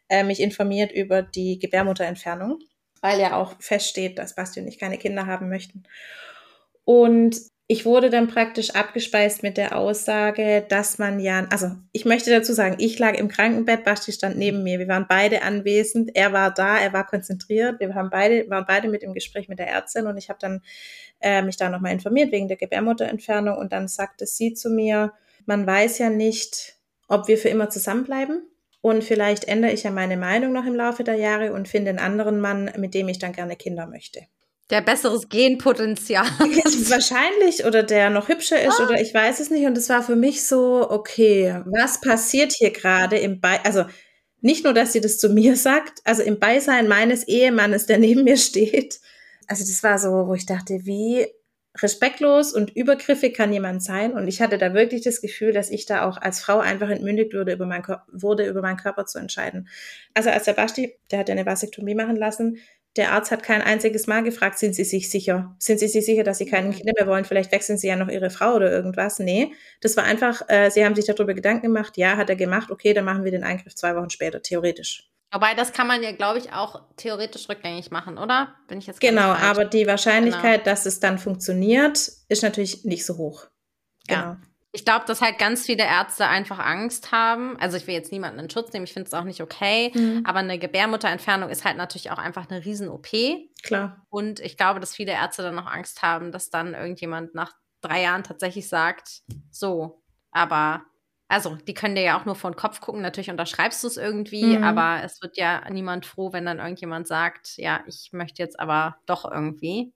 Speaker 1: äh, mich informiert über die Gebärmutterentfernung, weil ja auch feststeht, dass Basti und ich keine Kinder haben möchten. Und ich wurde dann praktisch abgespeist mit der Aussage, dass man ja, also ich möchte dazu sagen, ich lag im Krankenbett, Basti stand neben mir, wir waren beide anwesend, er war da, er war konzentriert, wir haben beide, waren beide mit im Gespräch mit der Ärztin und ich habe dann äh, mich da nochmal informiert wegen der Gebärmutterentfernung und dann sagte sie zu mir, man weiß ja nicht, ob wir für immer zusammenbleiben und vielleicht ändere ich ja meine Meinung noch im Laufe der Jahre und finde einen anderen Mann, mit dem ich dann gerne Kinder möchte.
Speaker 2: Der besseres Genpotenzial. <laughs>
Speaker 1: Wahrscheinlich oder der noch hübscher ist ah. oder ich weiß es nicht. Und es war für mich so, okay, was passiert hier gerade im Be also nicht nur, dass sie das zu mir sagt, also im Beisein meines Ehemannes, der neben mir steht. Also das war so, wo ich dachte, wie respektlos und übergriffig kann jemand sein. Und ich hatte da wirklich das Gefühl, dass ich da auch als Frau einfach entmündigt wurde, über, mein, wurde, über meinen Körper zu entscheiden. Also als der Basti, der hat ja eine Vasektomie machen lassen, der Arzt hat kein einziges Mal gefragt, sind Sie sich sicher? Sind Sie sich sicher, dass Sie keine Kinder mehr wollen? Vielleicht wechseln Sie ja noch Ihre Frau oder irgendwas. Nee, das war einfach, äh, Sie haben sich darüber Gedanken gemacht. Ja, hat er gemacht. Okay, dann machen wir den Eingriff zwei Wochen später, theoretisch.
Speaker 2: Wobei, das kann man ja, glaube ich, auch theoretisch rückgängig machen, oder?
Speaker 1: Bin ich jetzt Genau, aber die Wahrscheinlichkeit, genau. dass es dann funktioniert, ist natürlich nicht so hoch.
Speaker 2: Genau. Ja. Ich glaube, dass halt ganz viele Ärzte einfach Angst haben. Also ich will jetzt niemanden in Schutz nehmen, ich finde es auch nicht okay. Mhm. Aber eine Gebärmutterentfernung ist halt natürlich auch einfach eine Riesen-OP.
Speaker 1: Klar.
Speaker 2: Und ich glaube, dass viele Ärzte dann auch Angst haben, dass dann irgendjemand nach drei Jahren tatsächlich sagt, so, aber also die können dir ja auch nur vor den Kopf gucken, natürlich unterschreibst du es irgendwie, mhm. aber es wird ja niemand froh, wenn dann irgendjemand sagt, ja, ich möchte jetzt aber doch irgendwie.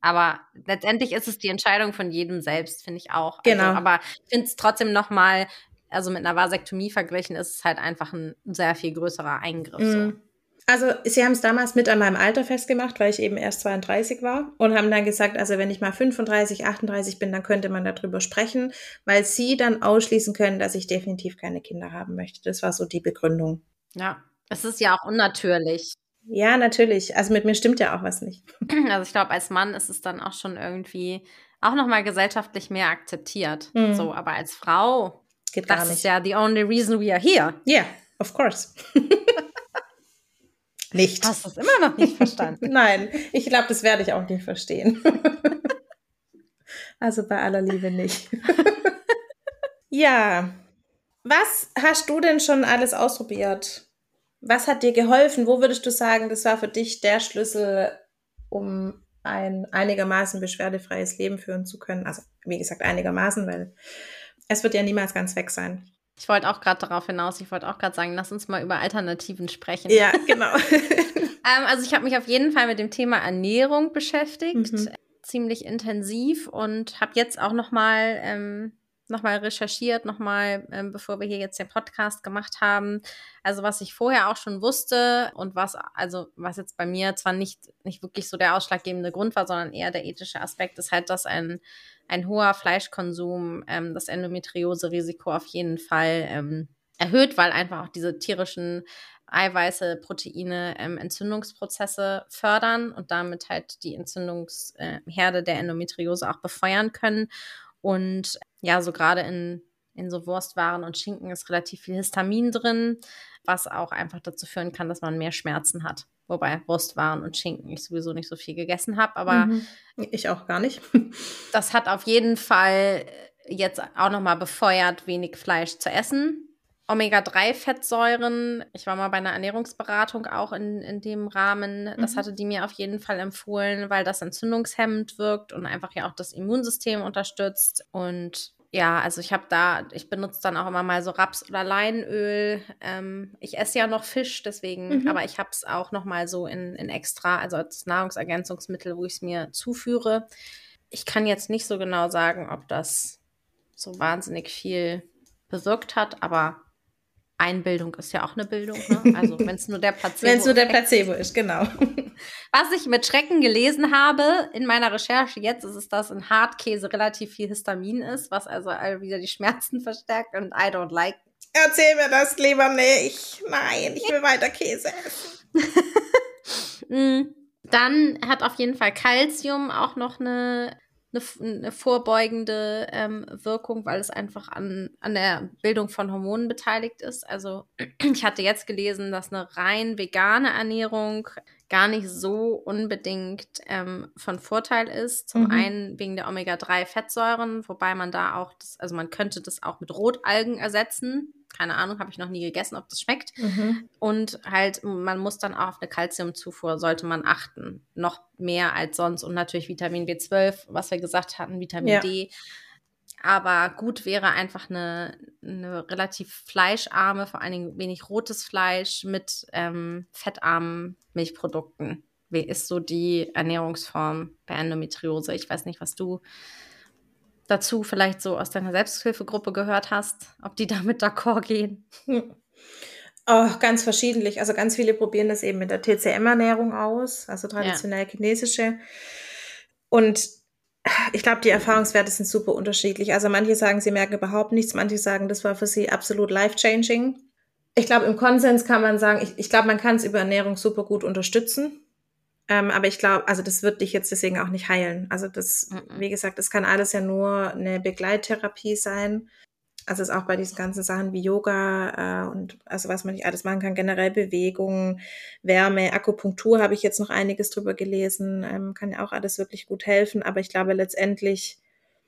Speaker 2: Aber letztendlich ist es die Entscheidung von jedem selbst, finde ich auch.
Speaker 1: Also, genau.
Speaker 2: Also, aber ich finde es trotzdem noch mal, also mit einer Vasektomie verglichen, ist es halt einfach ein sehr viel größerer Eingriff. Mhm. So.
Speaker 1: Also sie haben es damals mit an meinem Alter festgemacht, weil ich eben erst 32 war und haben dann gesagt, also wenn ich mal 35, 38 bin, dann könnte man darüber sprechen, weil sie dann ausschließen können, dass ich definitiv keine Kinder haben möchte. Das war so die Begründung.
Speaker 2: Ja, es ist ja auch unnatürlich.
Speaker 1: Ja, natürlich. Also mit mir stimmt ja auch was nicht. <clears throat>
Speaker 2: Also ich glaube, als Mann ist es dann auch schon irgendwie auch nochmal gesellschaftlich mehr akzeptiert. Mhm. So, aber als Frau,
Speaker 1: Geht das
Speaker 2: nicht. ist ja the only reason we are here.
Speaker 1: Yeah, of course. <laughs> nicht.
Speaker 2: Hast du es immer noch nicht verstanden? <laughs>
Speaker 1: Nein, ich glaube, das werde ich auch nicht verstehen. <laughs> also bei aller Liebe nicht. ja. Was hast du denn schon alles ausprobiert? Was hat dir geholfen? Wo würdest du sagen, das war für dich der Schlüssel, um ein einigermaßen beschwerdefreies Leben führen zu können? Also, wie gesagt, einigermaßen, weil es wird ja niemals ganz weg sein.
Speaker 2: Ich wollte auch gerade darauf hinaus, ich wollte auch gerade sagen, lass uns mal über Alternativen sprechen.
Speaker 1: Ja, genau. <laughs>
Speaker 2: ähm, also ich habe mich auf jeden Fall mit dem Thema Ernährung beschäftigt, mhm. ziemlich intensiv und habe jetzt auch noch mal ähm, nochmal recherchiert, nochmal, ähm, bevor wir hier jetzt den Podcast gemacht haben. Also was ich vorher auch schon wusste und was, also was jetzt bei mir zwar nicht, nicht wirklich so der ausschlaggebende Grund war, sondern eher der ethische Aspekt ist halt, dass ein, ein hoher Fleischkonsum ähm, das Endometriose-Risiko auf jeden Fall ähm, erhöht, weil einfach auch diese tierischen Eiweiße, Proteine ähm, Entzündungsprozesse fördern und damit halt die Entzündungsherde der Endometriose auch befeuern können. Und ja, so gerade in, in so Wurstwaren und Schinken ist relativ viel Histamin drin, was auch einfach dazu führen kann, dass man mehr Schmerzen hat. Wobei Wurstwaren und Schinken ich sowieso nicht so viel gegessen habe, aber mhm.
Speaker 1: ich auch gar nicht. <laughs>
Speaker 2: das hat auf jeden Fall jetzt auch nochmal befeuert, wenig Fleisch zu essen. Omega-3-Fettsäuren, ich war mal bei einer Ernährungsberatung auch in, in dem Rahmen, das mhm. hatte die mir auf jeden Fall empfohlen, weil das entzündungshemmend wirkt und einfach ja auch das Immunsystem unterstützt. Und ja, also ich habe da, ich benutze dann auch immer mal so Raps- oder Leinöl. Ähm, ich esse ja noch Fisch, deswegen, mhm. aber ich habe es auch noch mal so in, in extra, also als Nahrungsergänzungsmittel, wo ich es mir zuführe. Ich kann jetzt nicht so genau sagen, ob das so wahnsinnig viel bewirkt hat, aber Einbildung ist ja auch eine Bildung, ne? <laughs> Also wenn es nur der Placebo
Speaker 1: Wenn es nur der Placebo ist, genau. <laughs>
Speaker 2: Was ich mit Schrecken gelesen habe in meiner Recherche jetzt, ist es, dass in Hartkäse relativ viel Histamin ist, was also wieder die Schmerzen <laughs> verstärkt und I don't like.
Speaker 1: Erzähl mir das lieber nicht. Nein, ich will weiter Käse essen.
Speaker 2: Mm. Dann hat auf jeden Fall Calcium auch noch eine eine, eine vorbeugende ähm, Wirkung, weil es einfach an, an der Bildung von Hormonen beteiligt ist. Also <clears throat> ich hatte jetzt gelesen, dass eine rein vegane Ernährung gar nicht so unbedingt ähm, von Vorteil ist. Zum mhm. einen wegen der Omega-3-Fettsäuren, wobei man da auch, das, also man könnte das auch mit Rotalgen ersetzen keine Ahnung, habe ich noch nie gegessen, ob das schmeckt. Mhm. Und halt, man muss dann auch auf eine Kalziumzufuhr, sollte man achten. Noch mehr als sonst. Und natürlich Vitamin B12, was wir gesagt hatten, Vitamin ja. D. Aber gut wäre einfach eine, eine relativ fleischarme, vor allen Dingen wenig rotes Fleisch mit ähm, fettarmen Milchprodukten. Wie ist so die Ernährungsform bei Endometriose? Ich weiß nicht, was du dazu vielleicht so aus deiner Selbsthilfegruppe gehört hast, ob die <laughs> damit d'accord gehen. Hm. <laughs>
Speaker 1: Oh, ganz verschiedentlich. Also ganz viele probieren das eben mit der TCM-Ernährung aus, also traditionell ja. chinesische. Und ich glaube, die Erfahrungswerte sind super unterschiedlich. Also manche sagen, sie merken überhaupt nichts, manche sagen, das war für sie absolut life-changing. Ich glaube, im Konsens kann man sagen, ich, ich glaube, man kann es über Ernährung super gut unterstützen. Ähm, aber ich glaube, also das wird dich jetzt deswegen auch nicht heilen. Also das, wie gesagt, das kann alles ja nur eine Begleittherapie sein. Also es ist auch bei diesen ganzen Sachen wie Yoga äh, und also was man nicht alles machen kann, generell Bewegung, Wärme, Akupunktur habe ich jetzt noch einiges drüber gelesen, ähm, kann ja auch alles wirklich gut helfen. Aber ich glaube letztendlich,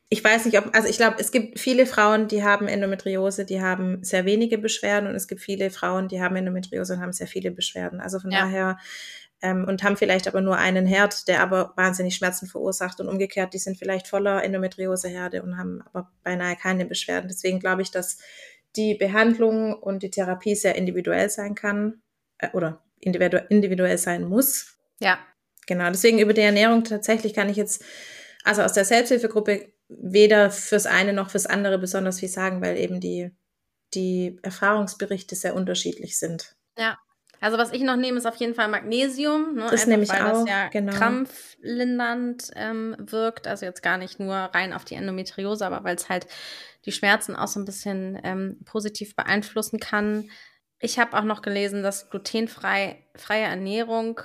Speaker 1: ich weiß nicht, ob, also ich glaube, es gibt viele Frauen, die haben Endometriose, die haben sehr wenige Beschwerden und es gibt viele Frauen, die haben Endometriose und haben sehr viele Beschwerden. Also von ja. daher ähm, und haben vielleicht aber nur einen Herd, der aber wahnsinnig Schmerzen verursacht und umgekehrt, die sind vielleicht voller Endometrioseherde und haben aber beinahe keine Beschwerden. Deswegen glaube ich, dass die Behandlung und die Therapie sehr individuell sein kann äh, oder individu individuell sein muss.
Speaker 2: Ja.
Speaker 1: Genau, deswegen über die Ernährung tatsächlich kann ich jetzt, also aus der Selbsthilfegruppe, weder fürs eine noch fürs andere besonders viel sagen, weil eben die, die Erfahrungsberichte sehr unterschiedlich sind.
Speaker 2: Ja, also was ich noch nehme, ist auf jeden Fall Magnesium.
Speaker 1: Ne? Das nehme ich weil auch,
Speaker 2: das ja genau. krampflindernd ähm, wirkt. Also jetzt gar nicht nur rein auf die Endometriose, aber weil es halt die Schmerzen auch so ein bisschen ähm, positiv beeinflussen kann. Ich habe auch noch gelesen, dass glutenfreie Ernährung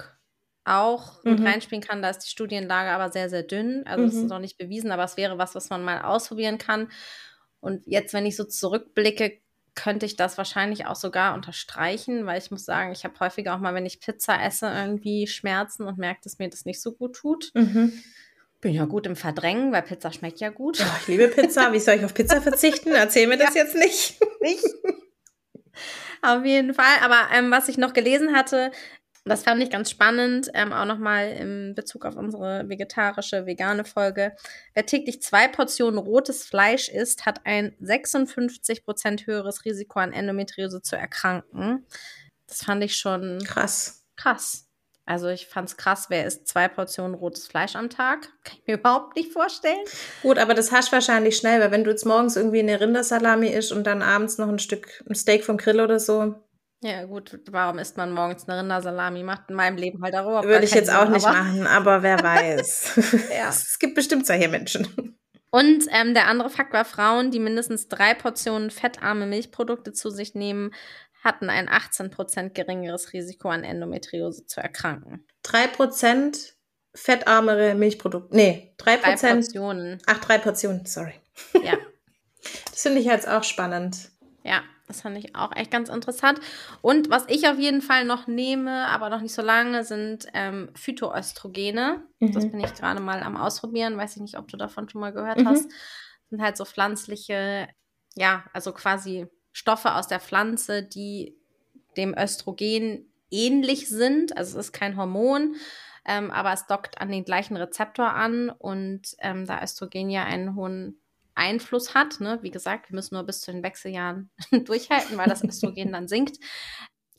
Speaker 2: auch mhm. mit reinspielen kann. Da ist die Studienlage aber sehr, sehr dünn. Also mhm. das ist noch nicht bewiesen, aber es wäre was, was man mal ausprobieren kann. Und jetzt, wenn ich so zurückblicke, könnte ich das wahrscheinlich auch sogar unterstreichen, weil ich muss sagen, ich habe häufiger auch mal, wenn ich Pizza esse, irgendwie Schmerzen und merke, dass mir das nicht so gut tut. Mhm. Bin ja gut im Verdrängen, weil Pizza schmeckt ja gut.
Speaker 1: Ja, ich liebe Pizza. Wie soll ich auf Pizza verzichten? Erzähl mir das ja. jetzt nicht. Nicht? <laughs>
Speaker 2: Auf jeden Fall. Aber ähm, was ich noch gelesen hatte, das fand ich ganz spannend, ähm, auch nochmal in Bezug auf unsere vegetarische, vegane Folge. Wer täglich zwei Portionen rotes Fleisch isst, hat ein 56 Prozent höheres Risiko an Endometriose zu erkranken. Das fand ich schon
Speaker 1: krass.
Speaker 2: Krass. Also ich fand's krass, wer isst zwei Portionen rotes Fleisch am Tag? Kann ich mir <laughs> überhaupt nicht vorstellen.
Speaker 1: Gut, aber das hast du wahrscheinlich schnell, weil wenn du jetzt morgens irgendwie eine Rindersalami isst und dann abends noch ein Stück ein Steak vom Grill oder so,
Speaker 2: ja, gut, warum isst man morgens eine Rindersalami? Macht in meinem Leben halt auch
Speaker 1: Würde ich jetzt Sinn, auch nicht aber machen, aber wer <laughs> weiß. ja. <laughs> Es gibt bestimmt solche Menschen.
Speaker 2: Und ähm, der andere Fakt war, Frauen, die mindestens drei Portionen fettarme Milchprodukte zu sich nehmen, hatten ein 18% geringeres Risiko an Endometriose zu erkranken.
Speaker 1: Drei Prozent fettarmere Milchprodukte. Nee, drei Prozent.
Speaker 2: Portionen.
Speaker 1: Ach, drei Portionen, sorry.
Speaker 2: Ja. <laughs>
Speaker 1: das finde ich jetzt auch spannend.
Speaker 2: Ja, das fand ich auch echt ganz interessant. Und was ich auf jeden Fall noch nehme, aber noch nicht so lange, sind ähm, Phytoöstrogene. Mhm. Das bin ich gerade mal am Ausprobieren. Weiß ich nicht, ob du davon schon mal gehört mhm. hast. Das sind halt so pflanzliche, ja, also quasi Stoffe aus der Pflanze, die dem Östrogen ähnlich sind. Also es ist kein Hormon, ähm, aber es dockt an den gleichen Rezeptor an. Und ähm, da Östrogen ja einen hohen Einfluss hat. Ne? Wie gesagt, wir müssen nur bis zu den Wechseljahren <laughs> durchhalten, weil das Östrogen dann sinkt.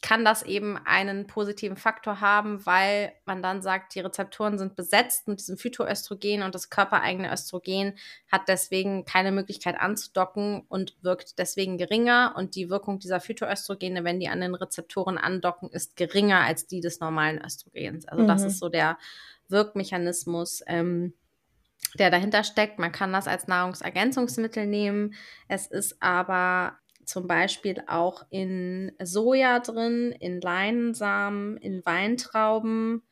Speaker 2: Kann das eben einen positiven Faktor haben, weil man dann sagt, die Rezeptoren sind besetzt mit diesem Phytoöstrogen und das körpereigene Östrogen hat deswegen keine Möglichkeit anzudocken und wirkt deswegen geringer. Und die Wirkung dieser Phytoöstrogene, wenn die an den Rezeptoren andocken, ist geringer als die des normalen Östrogens. Also mhm. das ist so der Wirkmechanismus. Ähm, der dahinter steckt. Man kann das als Nahrungsergänzungsmittel nehmen. Es ist aber zum Beispiel auch in Soja drin, in Leinsamen, in Weintrauben,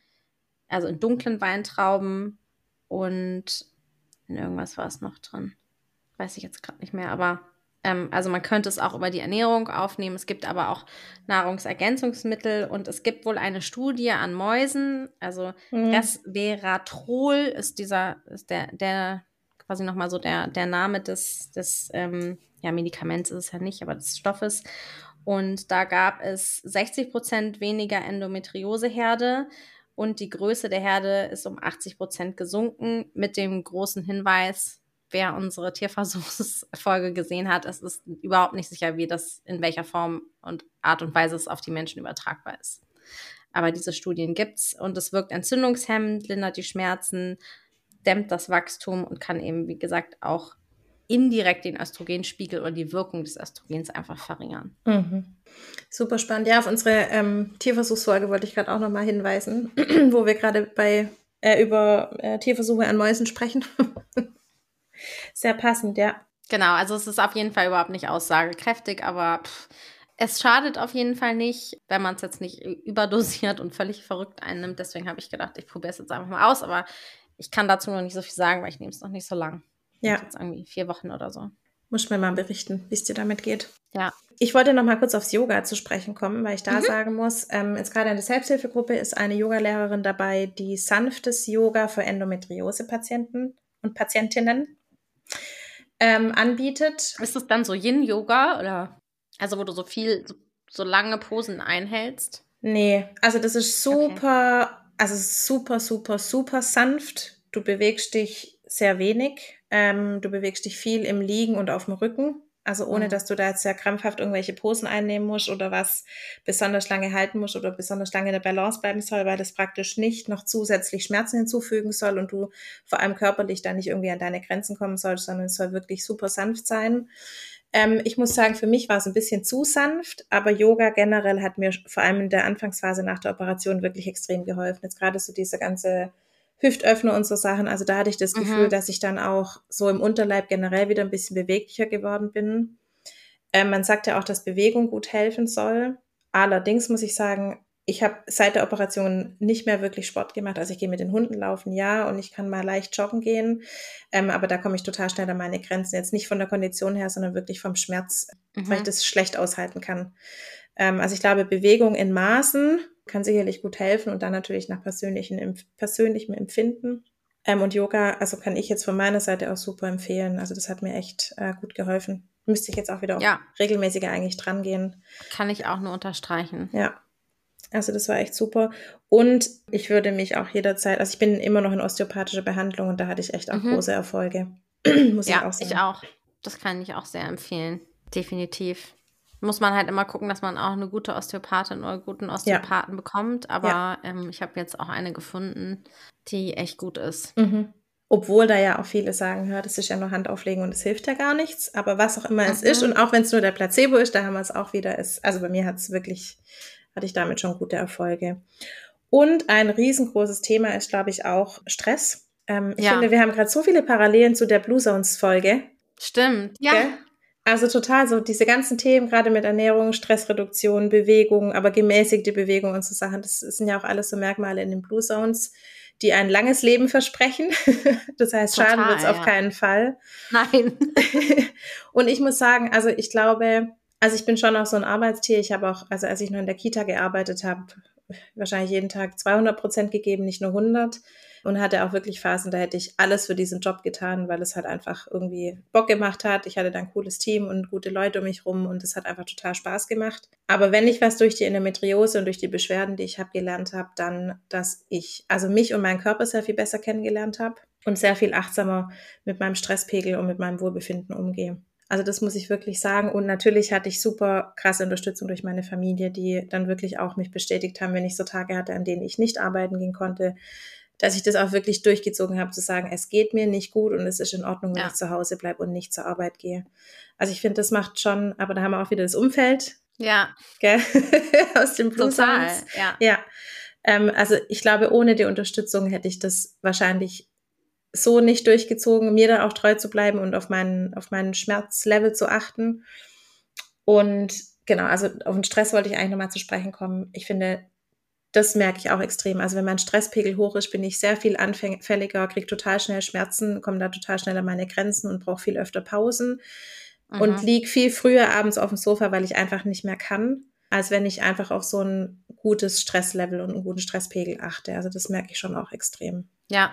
Speaker 2: also in dunklen Weintrauben und in irgendwas war es noch drin. Weiß ich jetzt gerade nicht mehr, aber ähm, also man könnte es auch über die Ernährung aufnehmen. Es gibt aber auch Nahrungsergänzungsmittel und es gibt wohl eine Studie an Mäusen. Also mhm. Resveratrol ist dieser, ist der, der quasi nochmal so der, der Name des, des ähm, ja, Medikaments ist es ja nicht, aber des Stoffes. Und da gab es 60 Prozent weniger Endometrioseherde und die Größe der Herde ist um 80 Prozent gesunken mit dem großen Hinweis, wer unsere Tierversuchsfolge gesehen hat, es ist überhaupt nicht sicher, wie das in welcher Form und Art und Weise es auf die Menschen übertragbar ist. Aber diese Studien gibt's und es wirkt entzündungshemmend, lindert die Schmerzen, dämmt das Wachstum und kann eben, wie gesagt, auch indirekt den Östrogenspiegel oder die Wirkung des Östrogens einfach verringern.
Speaker 1: Mhm. Super spannend. Ja, auf unsere ähm, Tierversuchsfolge wollte ich gerade auch nochmal hinweisen, <clears throat> wo wir gerade bei äh, über äh, Tierversuche an Mäusen sprechen. <laughs> Sehr passend, ja.
Speaker 2: Genau, also es ist auf jeden Fall überhaupt nicht aussagekräftig, aber pff, es schadet auf jeden Fall nicht, wenn man es jetzt nicht überdosiert und völlig verrückt einnimmt. Deswegen habe ich gedacht, ich probiere es jetzt einfach mal aus, aber ich kann dazu noch nicht so viel sagen, weil ich nehme es noch nicht so lang. Ja. Jetzt irgendwie vier Wochen oder so.
Speaker 1: Muss mir mal berichten, wie es dir damit geht.
Speaker 2: Ja.
Speaker 1: Ich wollte noch mal kurz aufs Yoga zu sprechen kommen, weil ich da mhm. sagen muss, ähm, jetzt gerade in der Selbsthilfegruppe ist eine Yogalehrerin dabei, die sanftes Yoga für Endometriose-Patienten und Patientinnen ähm, anbietet.
Speaker 2: Ist es dann so Yin-Yoga oder also wo du so viel, so, so, lange Posen einhältst?
Speaker 1: Nee, also das ist super, okay. also super, super, super sanft. Du bewegst dich sehr wenig. Ähm, du bewegst dich viel im Liegen und auf dem Rücken. Also ohne, mhm. dass du da jetzt sehr krampfhaft irgendwelche Posen einnehmen musst oder was besonders lange halten musst oder besonders lange in der Balance bleiben soll, weil das praktisch nicht noch zusätzlich Schmerzen hinzufügen soll und du vor allem körperlich da nicht irgendwie an deine Grenzen kommen sollst, sondern es soll wirklich super sanft sein. Ähm, ich muss sagen, für mich war es ein bisschen zu sanft, aber Yoga generell hat mir vor allem in der Anfangsphase nach der Operation wirklich extrem geholfen. Jetzt gerade so diese ganze Hüftöffner und so Sachen. Also da hatte ich das mhm. Gefühl, dass ich dann auch so im Unterleib generell wieder ein bisschen beweglicher geworden bin. Ähm, man sagt ja auch, dass Bewegung gut helfen soll. Allerdings muss ich sagen, ich habe seit der Operation nicht mehr wirklich Sport gemacht. Also ich gehe mit den Hunden laufen, ja, und ich kann mal leicht joggen gehen. Ähm, aber da komme ich total schnell an meine Grenzen. Jetzt nicht von der Kondition her, sondern wirklich vom Schmerz, mhm. weil ich das schlecht aushalten kann. Ähm, also ich glaube, Bewegung in Maßen kann sicherlich gut helfen und dann natürlich nach persönlichen, persönlichem Empfinden. Ähm, und Yoga, also kann ich jetzt von meiner Seite auch super empfehlen. Also das hat mir echt äh, gut geholfen. Müsste ich jetzt auch wieder ja. regelmäßiger eigentlich dran gehen.
Speaker 2: Kann ich auch nur unterstreichen.
Speaker 1: Ja. Also das war echt super. Und ich würde mich auch jederzeit, also ich bin immer noch in osteopathischer Behandlung und da hatte ich echt auch mhm. große Erfolge. <clears throat>
Speaker 2: Muss ja, ich auch sagen. Ich auch. Das kann ich auch sehr empfehlen. Definitiv muss man halt immer gucken, dass man auch eine gute Osteopathin oder einen guten Osteopathen ja. bekommt. Aber ja. ähm, ich habe jetzt auch eine gefunden, die echt gut ist.
Speaker 1: Mhm. Obwohl da ja auch viele sagen, hör, das ist ja nur Handauflegen und es hilft ja gar nichts. Aber was auch immer mhm. es ist und auch wenn es nur der Placebo ist, da haben wir es auch wieder. Ist, also bei mir hat es wirklich, hatte ich damit schon gute Erfolge. Und ein riesengroßes Thema ist, glaube ich, auch Stress. Ähm, ich ja. finde, wir haben gerade so viele Parallelen zu der Blue Zones Folge.
Speaker 2: Stimmt, ja. Gell?
Speaker 1: Also total so diese ganzen Themen, gerade mit Ernährung, Stressreduktion, Bewegung, aber gemäßigte Bewegung und so Sachen, das sind ja auch alles so Merkmale in den Blue Zones, die ein langes Leben versprechen. <laughs> das heißt, total, schaden wird es ja. auf keinen Fall.
Speaker 2: Nein. <laughs>
Speaker 1: und ich muss sagen, also ich glaube, also ich bin schon auch so ein Arbeitstier. Ich habe auch, also als ich noch in der Kita gearbeitet habe, wahrscheinlich jeden Tag 200 Prozent gegeben, nicht nur 100 und hatte auch wirklich Phasen, da hätte ich alles für diesen Job getan, weil es halt einfach irgendwie Bock gemacht hat. Ich hatte dann ein cooles Team und gute Leute um mich rum und es hat einfach total Spaß gemacht. Aber wenn ich was durch die Endometriose und durch die Beschwerden, die ich habe gelernt habe, dann, dass ich also mich und meinen Körper sehr viel besser kennengelernt habe und sehr viel achtsamer mit meinem Stresspegel und mit meinem Wohlbefinden umgehe. Also das muss ich wirklich sagen. Und natürlich hatte ich super krasse Unterstützung durch meine Familie, die dann wirklich auch mich bestätigt haben, wenn ich so Tage hatte, an denen ich nicht arbeiten gehen konnte, dass ich das auch wirklich durchgezogen habe, zu sagen, es geht mir nicht gut und es ist in Ordnung, wenn ja. ich zu Hause bleibe und nicht zur Arbeit gehe. Also ich finde, das macht schon, aber da haben wir auch wieder das Umfeld.
Speaker 2: Ja.
Speaker 1: Gell? <laughs> Aus dem Blue Total, ja. Ja. Ähm, also ich glaube, ohne die Unterstützung hätte ich das wahrscheinlich so nicht durchgezogen, mir da auch treu zu bleiben und auf meinen, auf meinen Schmerzlevel zu achten. Und genau, also auf den Stress wollte ich eigentlich nochmal zu sprechen kommen. Ich finde, das merke ich auch extrem. Also wenn mein Stresspegel hoch ist, bin ich sehr viel anfälliger, kriege total schnell Schmerzen, komme da total schnell an meine Grenzen und brauche viel öfter Pausen mhm. und liege viel früher abends auf dem Sofa, weil ich einfach nicht mehr kann, als wenn ich einfach auf so ein gutes Stresslevel und einen guten Stresspegel achte. Also das merke ich schon auch extrem.
Speaker 2: Ja,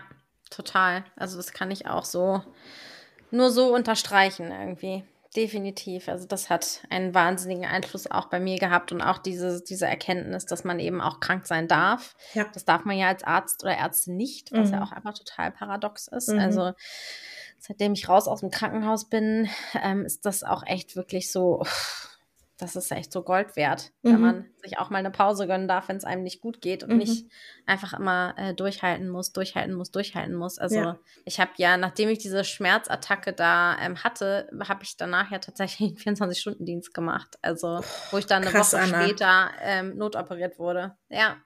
Speaker 2: total. Also das kann ich auch so nur so unterstreichen irgendwie definitiv. Also das hat einen wahnsinnigen Einfluss auch bei mir gehabt und auch diese, diese Erkenntnis, dass man eben auch krank sein darf. Ja. Das darf man ja als Arzt oder Ärztin nicht, was mhm. ja auch einfach total paradox ist. Mhm. Also seitdem ich raus aus dem Krankenhaus bin, ähm, ist das auch echt wirklich so, das ist echt so Gold wert, mhm. wenn man sich auch mal eine Pause gönnen darf, wenn es einem nicht gut geht und mhm. nicht einfach immer äh, durchhalten muss, durchhalten muss, durchhalten muss. Also ja. ich habe ja, nachdem ich diese Schmerzattacke da ähm, hatte, habe ich danach ja tatsächlich einen <laughs> 24-Stunden-Dienst gemacht. Also wo ich dann eine Krass, Woche Anna. später ähm, notoperiert wurde. Ja.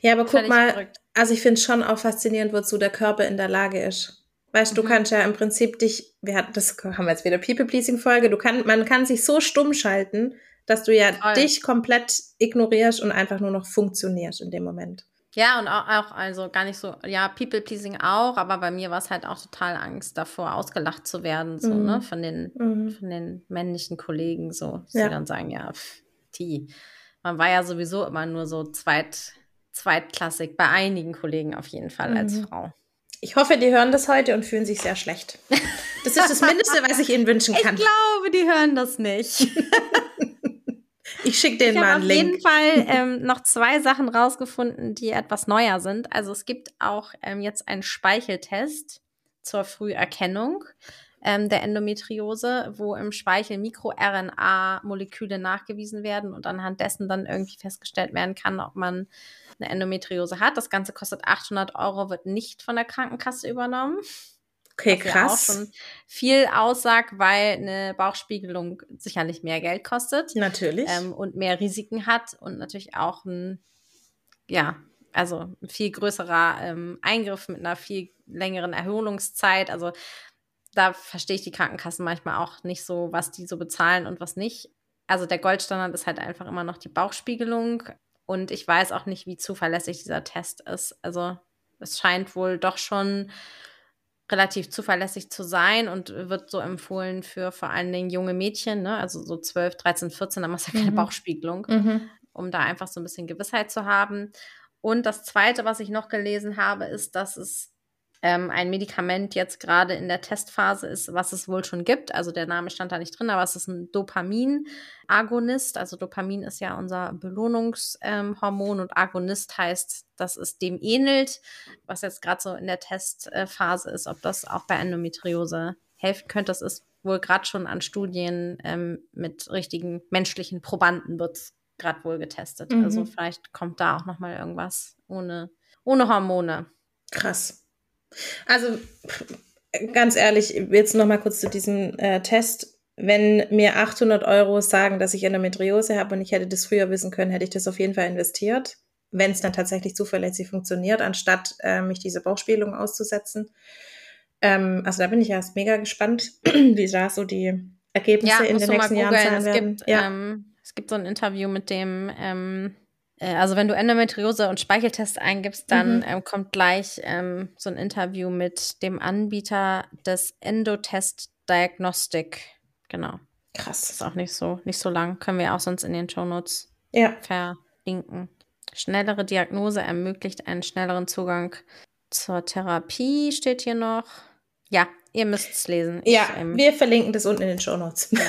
Speaker 1: Ja, aber guck mal, verrückt. also ich finde es schon auch faszinierend, wozu der Körper in der Lage ist. Weißt du, mhm. du kannst ja im Prinzip dich, wir hatten das haben wir jetzt wieder People-Pleasing-Folge, du kann, man kann sich so stumm schalten, dass du ja Toll. dich komplett ignorierst und einfach nur noch funktionierst in dem Moment.
Speaker 2: Ja, und auch, also gar nicht so, ja, People-Pleasing auch, aber bei mir war es halt auch total Angst davor, ausgelacht zu werden, so, ne, mhm. ne, von den, mhm. von den männlichen Kollegen, so, die ja. dann sagen, ja, pff, die, man war ja sowieso immer nur so zweit, zweitklassig, bei einigen Kollegen auf jeden Fall als mhm. Frau.
Speaker 1: Ich hoffe, die hören das heute und fühlen sich sehr schlecht. <laughs> Das ist das Mindeste, was ich ihnen wünschen kann.
Speaker 2: Ich glaube, die hören das nicht. <laughs>
Speaker 1: Ich schicke denen mal einen
Speaker 2: Link. Ich habe auf jeden Fall <laughs> ähm, noch zwei Sachen rausgefunden, die etwas neuer sind. Also es gibt auch ähm, jetzt einen Speicheltest zur Früherkennung ähm, der Endometriose, wo im Speichel MikroRNA-Moleküle nachgewiesen werden und anhand dessen dann irgendwie festgestellt werden kann, ob man eine Endometriose hat. Das Ganze kostet 800 Euro, wird nicht von der Krankenkasse übernommen.
Speaker 1: Okay, krass.
Speaker 2: Ja auch schon viel aussagt, weil eine Bauchspiegelung sicherlich mehr Geld kostet.
Speaker 1: Natürlich.
Speaker 2: Ähm, und mehr Risiken hat und natürlich auch ein, ja, also ein viel größerer ähm, Eingriff mit einer viel längeren Erholungszeit. Also da verstehe ich die Krankenkassen manchmal auch nicht so, was die so bezahlen und was nicht. Also der Goldstandard ist halt einfach immer noch die Bauchspiegelung. Und ich weiß auch nicht, wie zuverlässig dieser Test ist. Also es scheint wohl doch schon relativ zuverlässig zu sein und wird so empfohlen für vor allen Dingen junge Mädchen, ne? also so 12, 13, 14, da machst du ja keine mhm. Bauchspiegelung, mhm. um da einfach so ein bisschen Gewissheit zu haben. Und das Zweite, was ich noch gelesen habe, ist, dass es ähm, ein Medikament jetzt gerade in der Testphase ist, was es wohl schon gibt. Also der Name stand da nicht drin, aber es ist ein Dopamin-Agonist. Also Dopamin ist ja unser Belohnungshormon ähm, und Agonist heißt, dass es dem ähnelt, was jetzt gerade so in der Testphase ist, ob das auch bei Endometriose helfen könnte. Das ist wohl gerade schon an Studien ähm, mit richtigen menschlichen Probanden wird gerade wohl getestet. Mhm. Also vielleicht kommt da auch noch mal irgendwas ohne, ohne Hormone.
Speaker 1: Krass. Also ganz ehrlich, jetzt noch mal kurz zu diesem äh, Test. Wenn mir 800 Euro sagen, dass ich Endometriose habe und ich hätte das früher wissen können, hätte ich das auf jeden Fall investiert, wenn es dann tatsächlich zuverlässig funktioniert, anstatt äh, mich diese Bauchspielung auszusetzen. Ähm, also da bin ich erst mega gespannt, <clears throat> wie da so die Ergebnisse ja, in den nächsten Jahren sein werden.
Speaker 2: Es gibt, ja. ähm, es gibt so ein Interview mit dem ähm, äh, also wenn du Endometriose und Speicheltest eingibst, dann mhm. ähm, kommt gleich ähm, so ein Interview mit dem Anbieter des Endotest Diagnostic. Genau.
Speaker 1: Krass.
Speaker 2: Ist auch nicht so, nicht so lang. Können wir auch sonst in den Shownotes
Speaker 1: ja.
Speaker 2: verlinken. Schnellere Diagnose ermöglicht einen schnelleren Zugang zur Therapie, steht hier noch. Ja, ihr müsst es lesen.
Speaker 1: Ich, ja, ähm, wir verlinken das unten in den Shownotes. <laughs>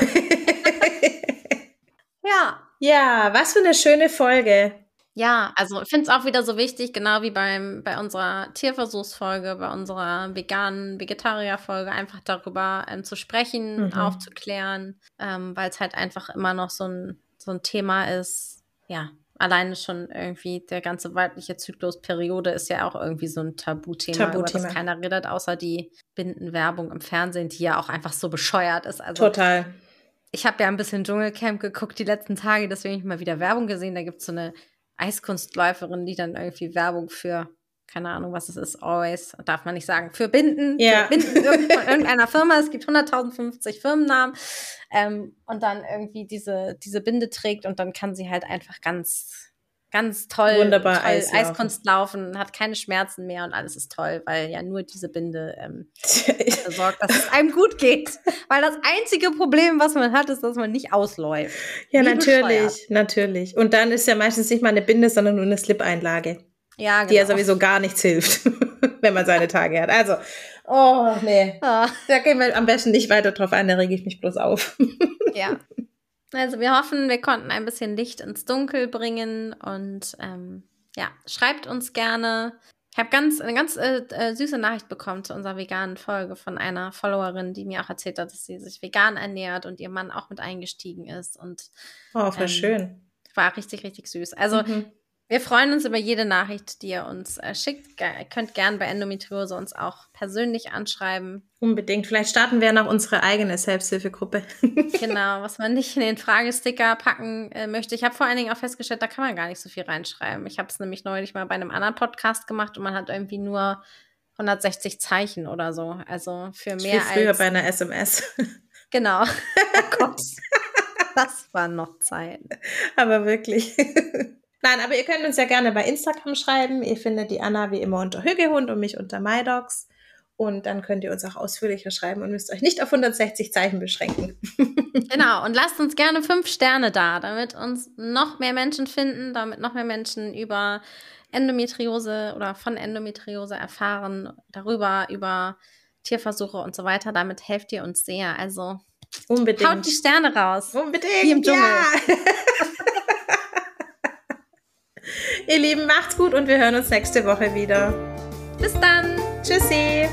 Speaker 2: Ja. ja.
Speaker 1: Ja, was für eine schöne Folge.
Speaker 2: Ja, also ich finde es auch wieder so wichtig, genau wie beim, bei unserer Tierversuchsfolge, bei unserer veganen Vegetarier-Folge, einfach darüber ähm, zu sprechen, mhm. aufzuklären, ähm, weil es halt einfach immer noch so ein, so ein Thema ist. Ja, alleine schon irgendwie der ganze weibliche Zyklusperiode ist ja auch irgendwie so ein Tabuthema, Tabuthema. über das keiner redet, außer die Bindenwerbung im Fernsehen, die ja auch einfach so bescheuert ist.
Speaker 1: Also, Total
Speaker 2: ich habe ja ein bisschen Dschungelcamp geguckt die letzten Tage, deswegen habe ich mal wieder Werbung gesehen. Da gibt es so eine Eiskunstläuferin, die dann irgendwie Werbung für, keine Ahnung, was es ist, always, darf man nicht sagen, für Binden,
Speaker 1: ja.
Speaker 2: für Binden von irgendeiner Firma. Es gibt 100.050 Firmennamen. Ähm, und dann irgendwie diese, diese Binde trägt und dann kann sie halt einfach ganz ganz toll,
Speaker 1: Wunderbar
Speaker 2: toll Eislaufen. Eiskunst laufen, hat keine Schmerzen mehr und alles ist toll, weil ja nur diese Binde ähm, <laughs> sorgt, dass es einem gut geht. Weil das einzige Problem, was man hat, ist, dass man nicht ausläuft.
Speaker 1: Ja, Wie natürlich, bescheuert. natürlich. Und dann ist ja meistens nicht mal eine Binde, sondern nur eine Slip-Einlage.
Speaker 2: Ja, genau.
Speaker 1: Die ja genau. sowieso gar nichts hilft, <laughs> wenn man seine Tage hat. Also, oh, nee. Oh. Da gehen wir am besten nicht weiter drauf ein, da rege ich mich bloß auf.
Speaker 2: ja. <laughs> Also wir hoffen, wir konnten ein bisschen Licht ins Dunkel bringen und ähm, ja, schreibt uns gerne, Ich habe ganz, eine ganz äh, äh, süße Nachricht bekommen zu unserer veganen Folge von einer Followerin, die mir auch erzählt hat, dass sie sich vegan ernährt und ihr Mann auch mit eingestiegen ist. Und,
Speaker 1: oh, voll ähm, schön.
Speaker 2: War richtig, richtig süß. Also mhm. Wir freuen uns über jede Nachricht, die ihr uns äh, schickt. Ihr könnt gern bei Endometriose uns auch persönlich anschreiben.
Speaker 1: Unbedingt. Vielleicht starten wir noch unsere eigene Selbsthilfegruppe. <laughs>
Speaker 2: genau, was man nicht in den Fragesticker packen äh, möchte. Ich habe vor allen Dingen auch festgestellt, da kann man gar nicht so viel reinschreiben. Ich habe es nämlich neulich mal bei einem anderen Podcast gemacht und man hat irgendwie nur 160 Zeichen oder so. Also für mehr
Speaker 1: früher als bei einer SMS. <laughs>
Speaker 2: Genau. <laughs> oh Gott. Das waren noch Zeiten.
Speaker 1: Aber wirklich. Nein, aber ihr könnt uns ja gerne bei Instagram schreiben. Ihr findet die Anna wie immer unter Hügehund und mich unter MyDogs. Und dann könnt ihr uns auch ausführlicher schreiben und müsst euch nicht auf 160 Zeichen beschränken. <laughs>
Speaker 2: genau, und lasst uns gerne fünf Sterne da, damit uns noch mehr Menschen finden, damit noch mehr Menschen über Endometriose oder von Endometriose erfahren, darüber, über Tierversuche und so weiter. Damit helft ihr uns sehr. Also
Speaker 1: Unbedingt.
Speaker 2: haut die Sterne raus.
Speaker 1: Unbedingt. Wie im Dschungel. Ja. <laughs> Ihr Lieben, macht's gut und wir hören uns nächste Woche wieder.
Speaker 2: Bis dann.
Speaker 1: Tschüssi.